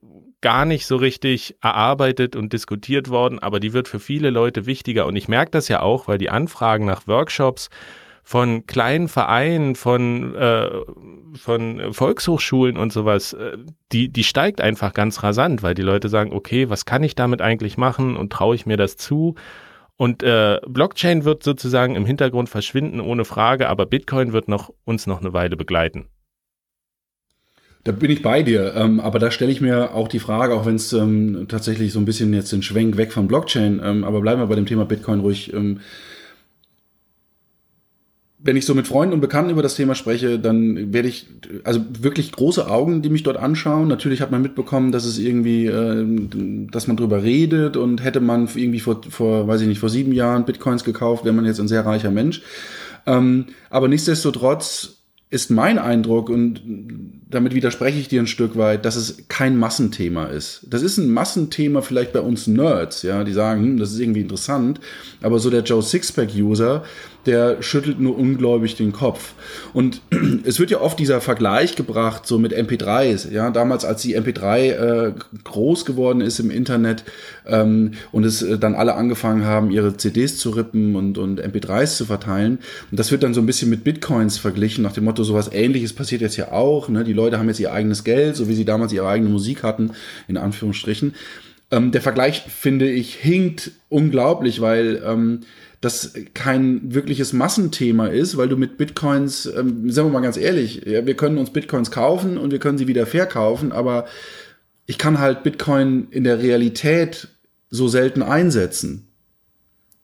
gar nicht so richtig erarbeitet und diskutiert worden, aber die wird für viele Leute wichtiger. Und ich merke das ja auch, weil die Anfragen nach Workshops von kleinen Vereinen, von, äh, von Volkshochschulen und sowas, äh, die, die steigt einfach ganz rasant, weil die Leute sagen, okay, was kann ich damit eigentlich machen und traue ich mir das zu? Und äh, Blockchain wird sozusagen im Hintergrund verschwinden, ohne Frage, aber Bitcoin wird noch, uns noch eine Weile begleiten. Da bin ich bei dir, ähm, aber da stelle ich mir auch die Frage, auch wenn es ähm, tatsächlich so ein bisschen jetzt den Schwenk weg von Blockchain, ähm, aber bleiben wir bei dem Thema Bitcoin ruhig. Ähm, wenn ich so mit Freunden und Bekannten über das Thema spreche, dann werde ich, also wirklich große Augen, die mich dort anschauen. Natürlich hat man mitbekommen, dass es irgendwie, äh, dass man drüber redet und hätte man irgendwie vor, vor, weiß ich nicht, vor sieben Jahren Bitcoins gekauft, wäre man jetzt ein sehr reicher Mensch. Ähm, aber nichtsdestotrotz ist mein Eindruck, und damit widerspreche ich dir ein Stück weit, dass es kein Massenthema ist. Das ist ein Massenthema vielleicht bei uns Nerds, ja, die sagen, hm, das ist irgendwie interessant, aber so der Joe Sixpack-User, der schüttelt nur ungläubig den Kopf. Und es wird ja oft dieser Vergleich gebracht, so mit MP3s. Ja, damals, als die MP3 äh, groß geworden ist im Internet ähm, und es äh, dann alle angefangen haben, ihre CDs zu rippen und, und MP3s zu verteilen. Und das wird dann so ein bisschen mit Bitcoins verglichen, nach dem Motto, sowas ähnliches passiert jetzt ja auch. Ne? Die Leute haben jetzt ihr eigenes Geld, so wie sie damals ihre eigene Musik hatten, in Anführungsstrichen. Ähm, der Vergleich, finde ich, hinkt unglaublich, weil ähm, das kein wirkliches Massenthema ist, weil du mit Bitcoins, ähm, sagen wir mal ganz ehrlich, ja, wir können uns Bitcoins kaufen und wir können sie wieder verkaufen, aber ich kann halt Bitcoin in der Realität so selten einsetzen.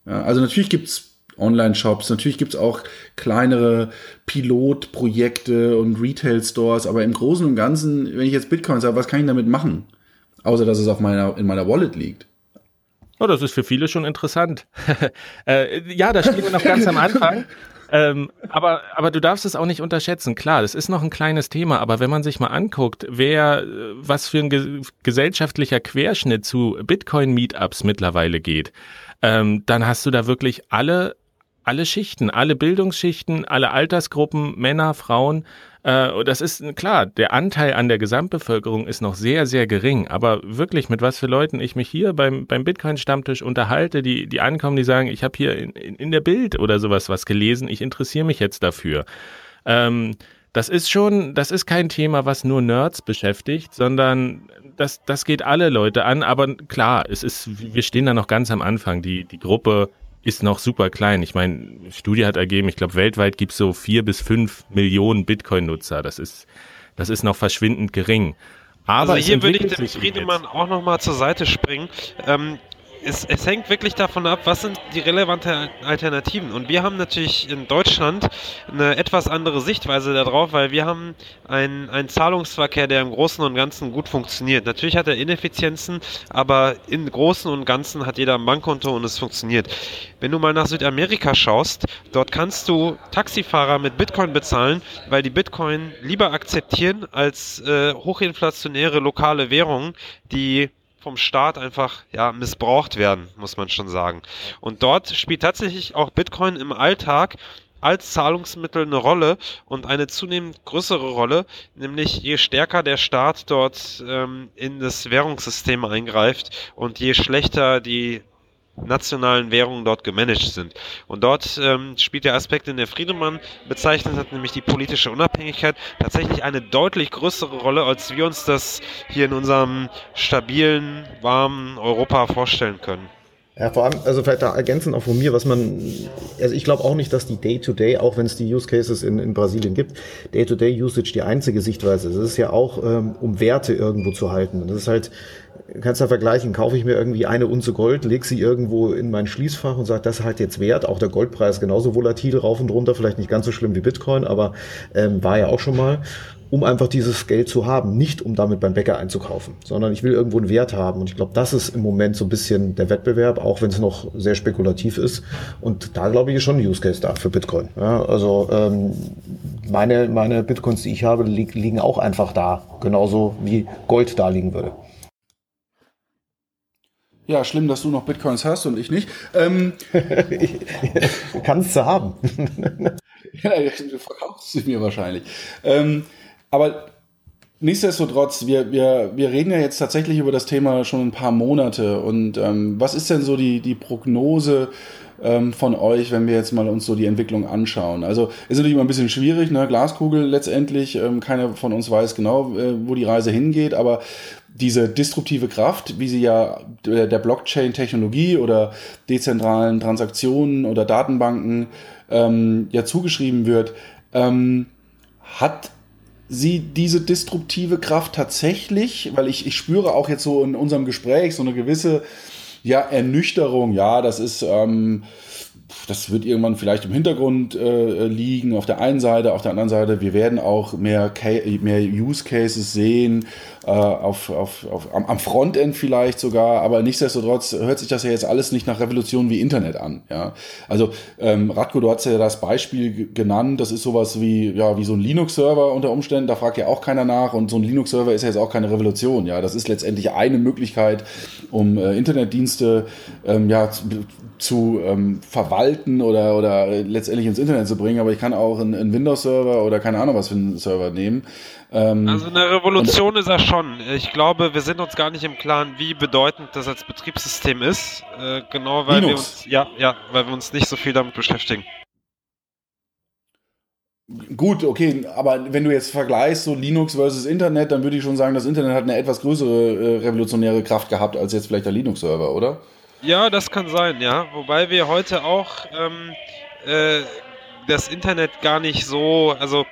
Ja, also natürlich gibt's Online-Shops, natürlich gibt's auch kleinere Pilotprojekte und Retail-Stores, aber im Großen und Ganzen, wenn ich jetzt Bitcoins habe, was kann ich damit machen? Außer dass es auf meiner, in meiner Wallet liegt. Oh, das ist für viele schon interessant. äh, ja, da stehen wir noch ganz am Anfang. Ähm, aber, aber du darfst es auch nicht unterschätzen. Klar, das ist noch ein kleines Thema, aber wenn man sich mal anguckt, wer, was für ein ge gesellschaftlicher Querschnitt zu Bitcoin-Meetups mittlerweile geht, ähm, dann hast du da wirklich alle, alle Schichten, alle Bildungsschichten, alle Altersgruppen, Männer, Frauen, äh, das ist klar, der Anteil an der Gesamtbevölkerung ist noch sehr, sehr gering. Aber wirklich, mit was für Leuten ich mich hier beim, beim Bitcoin-Stammtisch unterhalte, die, die ankommen, die sagen, ich habe hier in, in, der Bild oder sowas was gelesen, ich interessiere mich jetzt dafür. Ähm, das ist schon, das ist kein Thema, was nur Nerds beschäftigt, sondern das, das geht alle Leute an. Aber klar, es ist, wir stehen da noch ganz am Anfang. Die, die Gruppe ist noch super klein. Ich meine, Studie hat ergeben, ich glaube, weltweit gibt es so vier bis fünf Millionen Bitcoin-Nutzer. Das ist, das ist noch verschwindend gering. Aber also hier würde ich dem Friedemann auch nochmal zur Seite springen. Ähm, es, es, hängt wirklich davon ab, was sind die relevanten Alternativen. Und wir haben natürlich in Deutschland eine etwas andere Sichtweise darauf, weil wir haben einen, einen Zahlungsverkehr, der im Großen und Ganzen gut funktioniert. Natürlich hat er Ineffizienzen, aber im Großen und Ganzen hat jeder ein Bankkonto und es funktioniert. Wenn du mal nach Südamerika schaust, dort kannst du Taxifahrer mit Bitcoin bezahlen, weil die Bitcoin lieber akzeptieren als äh, hochinflationäre lokale Währungen, die vom Staat einfach ja, missbraucht werden, muss man schon sagen. Und dort spielt tatsächlich auch Bitcoin im Alltag als Zahlungsmittel eine Rolle und eine zunehmend größere Rolle, nämlich je stärker der Staat dort ähm, in das Währungssystem eingreift und je schlechter die nationalen Währungen dort gemanagt sind. Und dort ähm, spielt der Aspekt, den der Friedemann bezeichnet hat, nämlich die politische Unabhängigkeit, tatsächlich eine deutlich größere Rolle, als wir uns das hier in unserem stabilen, warmen Europa vorstellen können. Ja, vor allem, also vielleicht da ergänzend auch von mir, was man, also ich glaube auch nicht, dass die Day-to-Day, -Day, auch wenn es die Use Cases in, in Brasilien gibt, Day-to-Day-Usage die einzige Sichtweise ist. Es ist ja auch, ähm, um Werte irgendwo zu halten. Das ist halt, kannst du ja vergleichen, kaufe ich mir irgendwie eine Unze Gold, lege sie irgendwo in mein Schließfach und sage, das ist halt jetzt wert. Auch der Goldpreis genauso volatil rauf und runter, vielleicht nicht ganz so schlimm wie Bitcoin, aber ähm, war ja auch schon mal um einfach dieses Geld zu haben, nicht um damit beim Bäcker einzukaufen, sondern ich will irgendwo einen Wert haben. Und ich glaube, das ist im Moment so ein bisschen der Wettbewerb, auch wenn es noch sehr spekulativ ist. Und da glaube ich ist schon ein Use Case da für Bitcoin. Ja, also ähm, meine, meine Bitcoins, die ich habe, li liegen auch einfach da, genauso wie Gold da liegen würde. Ja, schlimm, dass du noch Bitcoins hast und ich nicht. Ähm, Kannst du haben. ja, du verkaufst sie mir wahrscheinlich. Ähm, aber nichtsdestotrotz, wir, wir, wir reden ja jetzt tatsächlich über das Thema schon ein paar Monate. Und ähm, was ist denn so die, die Prognose ähm, von euch, wenn wir jetzt mal uns so die Entwicklung anschauen? Also ist natürlich immer ein bisschen schwierig, ne? Glaskugel letztendlich. Ähm, keiner von uns weiß genau, äh, wo die Reise hingeht, aber diese disruptive Kraft, wie sie ja der, Blockchain-Technologie oder dezentralen Transaktionen oder Datenbanken ähm, ja zugeschrieben wird, ähm, hat sie diese disruptive Kraft tatsächlich, weil ich, ich spüre auch jetzt so in unserem Gespräch so eine gewisse ja, Ernüchterung, ja, das ist, ähm, das wird irgendwann vielleicht im Hintergrund äh, liegen, auf der einen Seite, auf der anderen Seite, wir werden auch mehr, mehr Use Cases sehen, äh, auf, auf, auf, am, am Frontend vielleicht sogar, aber nichtsdestotrotz hört sich das ja jetzt alles nicht nach Revolution wie Internet an. Ja? Also ähm, Radko, du hast ja das Beispiel genannt, das ist sowas wie, ja, wie so ein Linux-Server unter Umständen, da fragt ja auch keiner nach und so ein Linux-Server ist ja jetzt auch keine Revolution. Ja? Das ist letztendlich eine Möglichkeit, um äh, Internetdienste ähm, ja, zu, zu ähm, verwalten oder, oder letztendlich ins Internet zu bringen, aber ich kann auch einen, einen Windows-Server oder keine Ahnung was für einen Server nehmen ähm, also eine Revolution ist er schon. Ich glaube, wir sind uns gar nicht im Klaren, wie bedeutend das als Betriebssystem ist. Äh, genau, weil Linux. wir uns ja, ja, weil wir uns nicht so viel damit beschäftigen. Gut, okay, aber wenn du jetzt vergleichst, so Linux versus Internet, dann würde ich schon sagen, das Internet hat eine etwas größere äh, revolutionäre Kraft gehabt als jetzt vielleicht der Linux-Server, oder? Ja, das kann sein, ja. Wobei wir heute auch ähm, äh, das Internet gar nicht so, also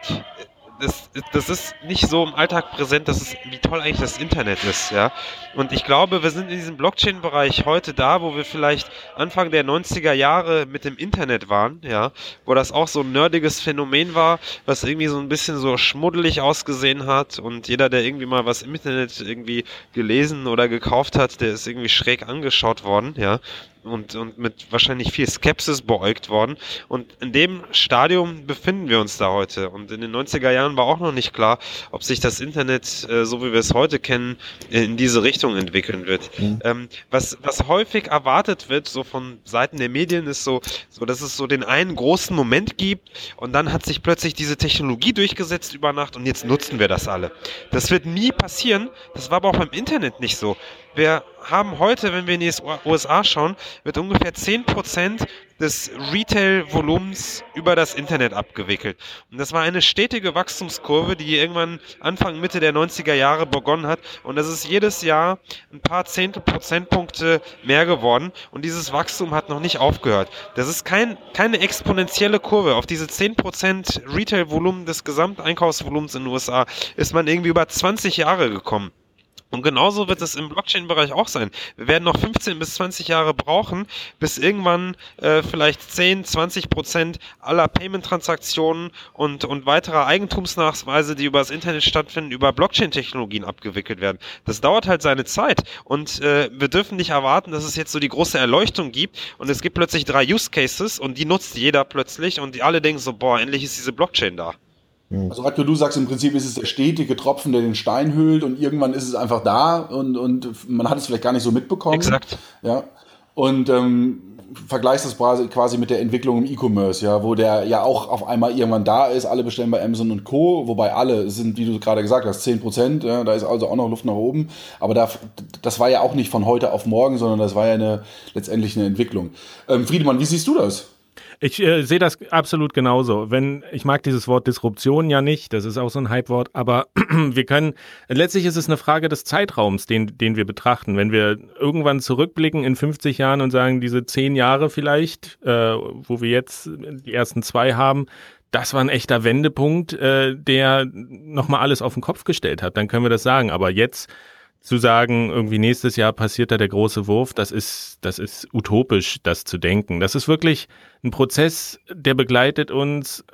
das, das ist nicht so im Alltag präsent, dass es, wie toll eigentlich das Internet ist, ja. Und ich glaube, wir sind in diesem Blockchain-Bereich heute da, wo wir vielleicht Anfang der 90er Jahre mit dem Internet waren, ja, wo das auch so ein nerdiges Phänomen war, was irgendwie so ein bisschen so schmuddelig ausgesehen hat. Und jeder, der irgendwie mal was im Internet irgendwie gelesen oder gekauft hat, der ist irgendwie schräg angeschaut worden, ja und, und mit wahrscheinlich viel Skepsis beäugt worden. Und in dem Stadium befinden wir uns da heute. Und in den 90er Jahren war auch noch nicht klar, ob sich das Internet, äh, so wie wir es heute kennen, in diese Richtung entwickeln wird. Mhm. Ähm, was, was häufig erwartet wird, so von Seiten der Medien, ist so, so, dass es so den einen großen Moment gibt und dann hat sich plötzlich diese Technologie durchgesetzt über Nacht und jetzt nutzen wir das alle. Das wird nie passieren. Das war aber auch beim Internet nicht so. Wir haben heute, wenn wir in die USA schauen, wird ungefähr 10% des Retail-Volumens über das Internet abgewickelt. Und das war eine stetige Wachstumskurve, die irgendwann Anfang, Mitte der 90er Jahre begonnen hat. Und das ist jedes Jahr ein paar Zehntel Prozentpunkte mehr geworden. Und dieses Wachstum hat noch nicht aufgehört. Das ist kein, keine exponentielle Kurve. Auf diese 10% Retail-Volumen des Gesamteinkaufsvolumens in den USA ist man irgendwie über 20 Jahre gekommen. Und genauso wird es im Blockchain-Bereich auch sein. Wir werden noch 15 bis 20 Jahre brauchen, bis irgendwann äh, vielleicht 10, 20 Prozent aller Payment-Transaktionen und, und weiterer Eigentumsnachweise, die über das Internet stattfinden, über Blockchain-Technologien abgewickelt werden. Das dauert halt seine Zeit. Und äh, wir dürfen nicht erwarten, dass es jetzt so die große Erleuchtung gibt und es gibt plötzlich drei Use Cases und die nutzt jeder plötzlich und die alle denken so, boah, endlich ist diese Blockchain da. Hm. Also Radko, du sagst im Prinzip ist es der stetige Tropfen, der den Stein hüllt und irgendwann ist es einfach da und, und man hat es vielleicht gar nicht so mitbekommen. Exakt. Ja. Und ähm, vergleichst das quasi mit der Entwicklung im E-Commerce, ja, wo der ja auch auf einmal irgendwann da ist, alle bestellen bei Amazon und Co., wobei alle sind, wie du gerade gesagt hast, 10 Prozent, ja, da ist also auch noch Luft nach oben, aber da, das war ja auch nicht von heute auf morgen, sondern das war ja eine, letztendlich eine Entwicklung. Ähm, Friedemann, wie siehst du das? Ich äh, sehe das absolut genauso. Wenn ich mag dieses Wort Disruption ja nicht, das ist auch so ein Hypewort, aber wir können letztlich ist es eine Frage des Zeitraums, den den wir betrachten. Wenn wir irgendwann zurückblicken in 50 Jahren und sagen, diese zehn Jahre vielleicht, äh, wo wir jetzt die ersten zwei haben, das war ein echter Wendepunkt, äh, der nochmal alles auf den Kopf gestellt hat. Dann können wir das sagen. Aber jetzt zu sagen, irgendwie nächstes Jahr passiert da der große Wurf, das ist, das ist utopisch, das zu denken. Das ist wirklich ein Prozess, der begleitet uns.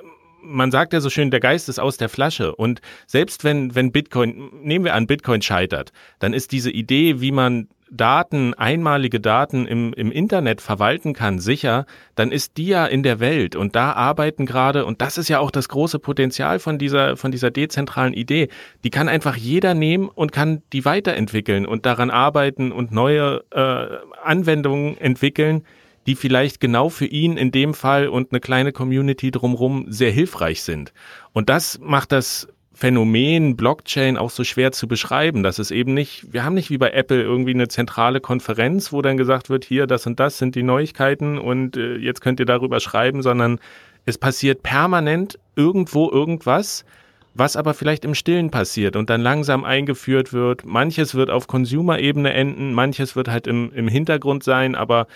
Man sagt ja so schön, der Geist ist aus der Flasche. Und selbst wenn, wenn Bitcoin, nehmen wir an, Bitcoin scheitert, dann ist diese Idee, wie man Daten, einmalige Daten im, im Internet verwalten kann, sicher, dann ist die ja in der Welt und da arbeiten gerade, und das ist ja auch das große Potenzial von dieser, von dieser dezentralen Idee, die kann einfach jeder nehmen und kann die weiterentwickeln und daran arbeiten und neue äh, Anwendungen entwickeln, die vielleicht genau für ihn in dem Fall und eine kleine Community drumherum sehr hilfreich sind. Und das macht das Phänomen Blockchain auch so schwer zu beschreiben, dass es eben nicht, wir haben nicht wie bei Apple irgendwie eine zentrale Konferenz, wo dann gesagt wird, hier, das und das sind die Neuigkeiten und äh, jetzt könnt ihr darüber schreiben, sondern es passiert permanent irgendwo irgendwas, was aber vielleicht im Stillen passiert und dann langsam eingeführt wird. Manches wird auf Consumer-Ebene enden, manches wird halt im, im Hintergrund sein, aber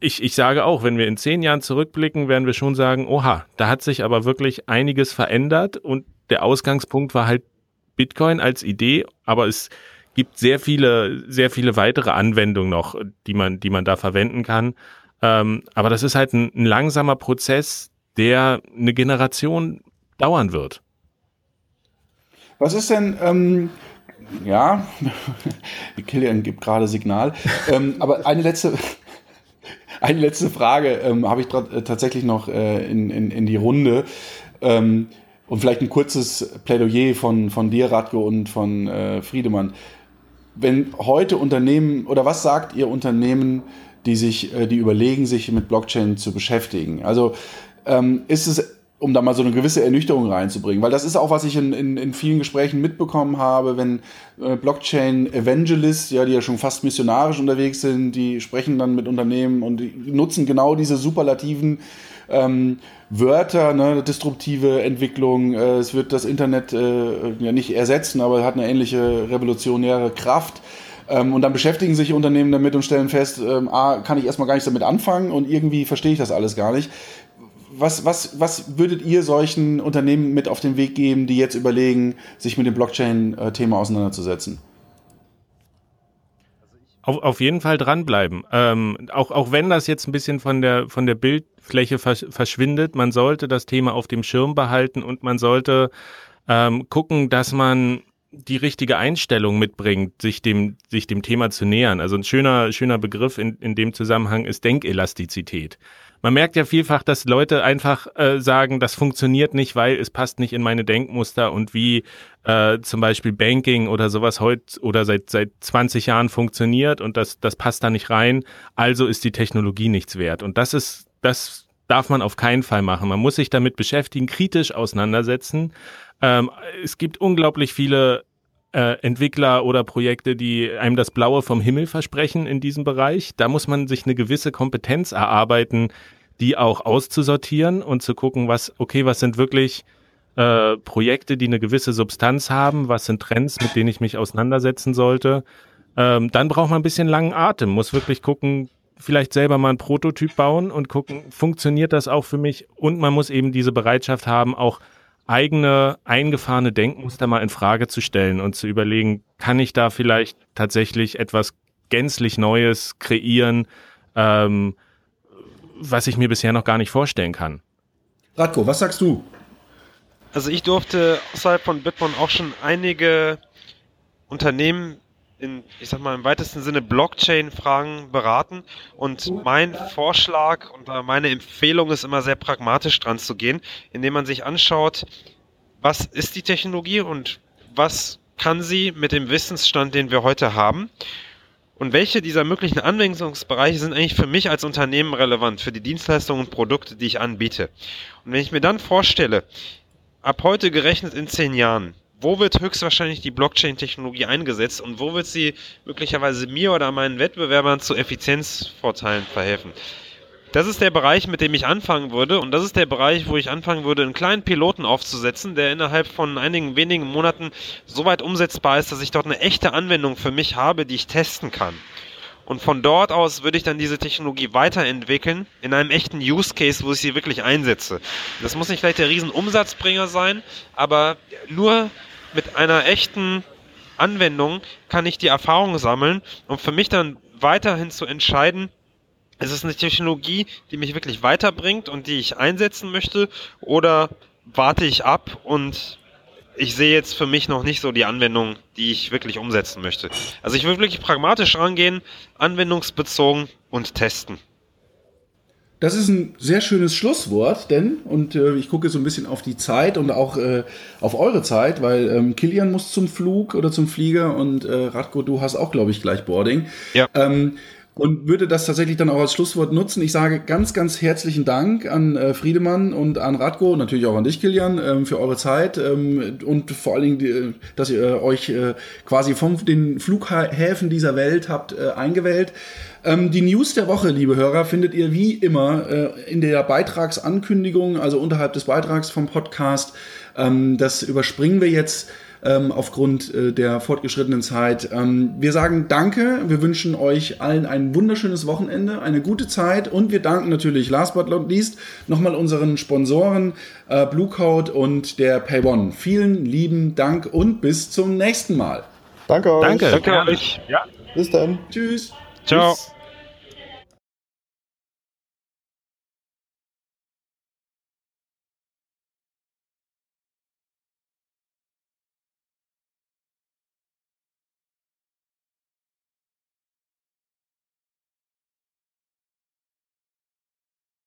ich, ich sage auch, wenn wir in zehn Jahren zurückblicken, werden wir schon sagen, oha, da hat sich aber wirklich einiges verändert und der Ausgangspunkt war halt Bitcoin als Idee, aber es gibt sehr viele, sehr viele weitere Anwendungen noch, die man, die man da verwenden kann. Ähm, aber das ist halt ein, ein langsamer Prozess, der eine Generation dauern wird. Was ist denn, ähm, ja, Kilian gibt gerade Signal, ähm, aber eine letzte, eine letzte Frage ähm, habe ich äh, tatsächlich noch äh, in, in, in die Runde. Ähm, und vielleicht ein kurzes Plädoyer von, von dir, Radko, und von äh, Friedemann. Wenn heute Unternehmen, oder was sagt ihr Unternehmen, die sich, äh, die überlegen, sich mit Blockchain zu beschäftigen? Also ähm, ist es um da mal so eine gewisse Ernüchterung reinzubringen. Weil das ist auch, was ich in, in, in vielen Gesprächen mitbekommen habe, wenn äh, Blockchain-Evangelists, ja, die ja schon fast missionarisch unterwegs sind, die sprechen dann mit Unternehmen und die nutzen genau diese superlativen ähm, Wörter, ne, disruptive Entwicklung, äh, es wird das Internet äh, ja nicht ersetzen, aber hat eine ähnliche revolutionäre Kraft. Ähm, und dann beschäftigen sich Unternehmen damit und stellen fest, ähm, A, kann ich erstmal gar nichts damit anfangen und irgendwie verstehe ich das alles gar nicht was, was, was würdet ihr solchen Unternehmen mit auf den Weg geben, die jetzt überlegen, sich mit dem Blockchain-Thema auseinanderzusetzen? Auf, auf jeden Fall dranbleiben. Ähm, auch, auch wenn das jetzt ein bisschen von der, von der Bildfläche versch verschwindet, man sollte das Thema auf dem Schirm behalten und man sollte ähm, gucken, dass man die richtige Einstellung mitbringt, sich dem, sich dem Thema zu nähern. Also ein schöner, schöner Begriff in, in dem Zusammenhang ist Denkelastizität man merkt ja vielfach, dass Leute einfach äh, sagen, das funktioniert nicht, weil es passt nicht in meine Denkmuster und wie äh, zum Beispiel Banking oder sowas heute oder seit seit 20 Jahren funktioniert und das das passt da nicht rein. Also ist die Technologie nichts wert und das ist das darf man auf keinen Fall machen. Man muss sich damit beschäftigen, kritisch auseinandersetzen. Ähm, es gibt unglaublich viele äh, Entwickler oder Projekte, die einem das Blaue vom Himmel versprechen in diesem Bereich. Da muss man sich eine gewisse Kompetenz erarbeiten, die auch auszusortieren und zu gucken, was, okay, was sind wirklich äh, Projekte, die eine gewisse Substanz haben, was sind Trends, mit denen ich mich auseinandersetzen sollte. Ähm, dann braucht man ein bisschen langen Atem, muss wirklich gucken, vielleicht selber mal einen Prototyp bauen und gucken, funktioniert das auch für mich? Und man muss eben diese Bereitschaft haben, auch eigene eingefahrene Denkmuster mal in Frage zu stellen und zu überlegen, kann ich da vielleicht tatsächlich etwas gänzlich Neues kreieren, ähm, was ich mir bisher noch gar nicht vorstellen kann. Radko, was sagst du? Also ich durfte außerhalb von Bitbon auch schon einige Unternehmen in, ich sag mal, im weitesten Sinne Blockchain-Fragen beraten. Und mein Vorschlag und meine Empfehlung ist immer sehr pragmatisch dran zu gehen, indem man sich anschaut, was ist die Technologie und was kann sie mit dem Wissensstand, den wir heute haben. Und welche dieser möglichen Anwendungsbereiche sind eigentlich für mich als Unternehmen relevant, für die Dienstleistungen und Produkte, die ich anbiete? Und wenn ich mir dann vorstelle, ab heute gerechnet in zehn Jahren, wo wird höchstwahrscheinlich die Blockchain-Technologie eingesetzt und wo wird sie möglicherweise mir oder meinen Wettbewerbern zu Effizienzvorteilen verhelfen. Das ist der Bereich, mit dem ich anfangen würde und das ist der Bereich, wo ich anfangen würde, einen kleinen Piloten aufzusetzen, der innerhalb von einigen wenigen Monaten so weit umsetzbar ist, dass ich dort eine echte Anwendung für mich habe, die ich testen kann. Und von dort aus würde ich dann diese Technologie weiterentwickeln in einem echten Use Case, wo ich sie wirklich einsetze. Das muss nicht vielleicht der Riesenumsatzbringer sein, aber nur mit einer echten Anwendung kann ich die Erfahrung sammeln, um für mich dann weiterhin zu entscheiden, ist es eine Technologie, die mich wirklich weiterbringt und die ich einsetzen möchte oder warte ich ab und ich sehe jetzt für mich noch nicht so die Anwendung, die ich wirklich umsetzen möchte. Also ich will wirklich pragmatisch rangehen, anwendungsbezogen und testen. Das ist ein sehr schönes Schlusswort, denn, und äh, ich gucke so ein bisschen auf die Zeit und auch äh, auf eure Zeit, weil ähm, Kilian muss zum Flug oder zum Flieger und äh, Radko, du hast auch, glaube ich, gleich Boarding. Ja. Ähm, und würde das tatsächlich dann auch als Schlusswort nutzen. Ich sage ganz, ganz herzlichen Dank an äh, Friedemann und an Radko, natürlich auch an dich, Kilian, ähm, für eure Zeit ähm, und vor allen Dingen, die, dass ihr äh, euch äh, quasi von den Flughäfen dieser Welt habt äh, eingewählt. Ähm, die News der Woche, liebe Hörer, findet ihr wie immer äh, in der Beitragsankündigung, also unterhalb des Beitrags vom Podcast. Ähm, das überspringen wir jetzt ähm, aufgrund äh, der fortgeschrittenen Zeit. Ähm, wir sagen Danke, wir wünschen euch allen ein wunderschönes Wochenende, eine gute Zeit und wir danken natürlich, last but not least, nochmal unseren Sponsoren äh, Bluecode und der PayOne. Vielen lieben Dank und bis zum nächsten Mal. Danke euch. Danke, Danke euch. Ja. Bis dann. Tschüss. Ciao. Tschüss.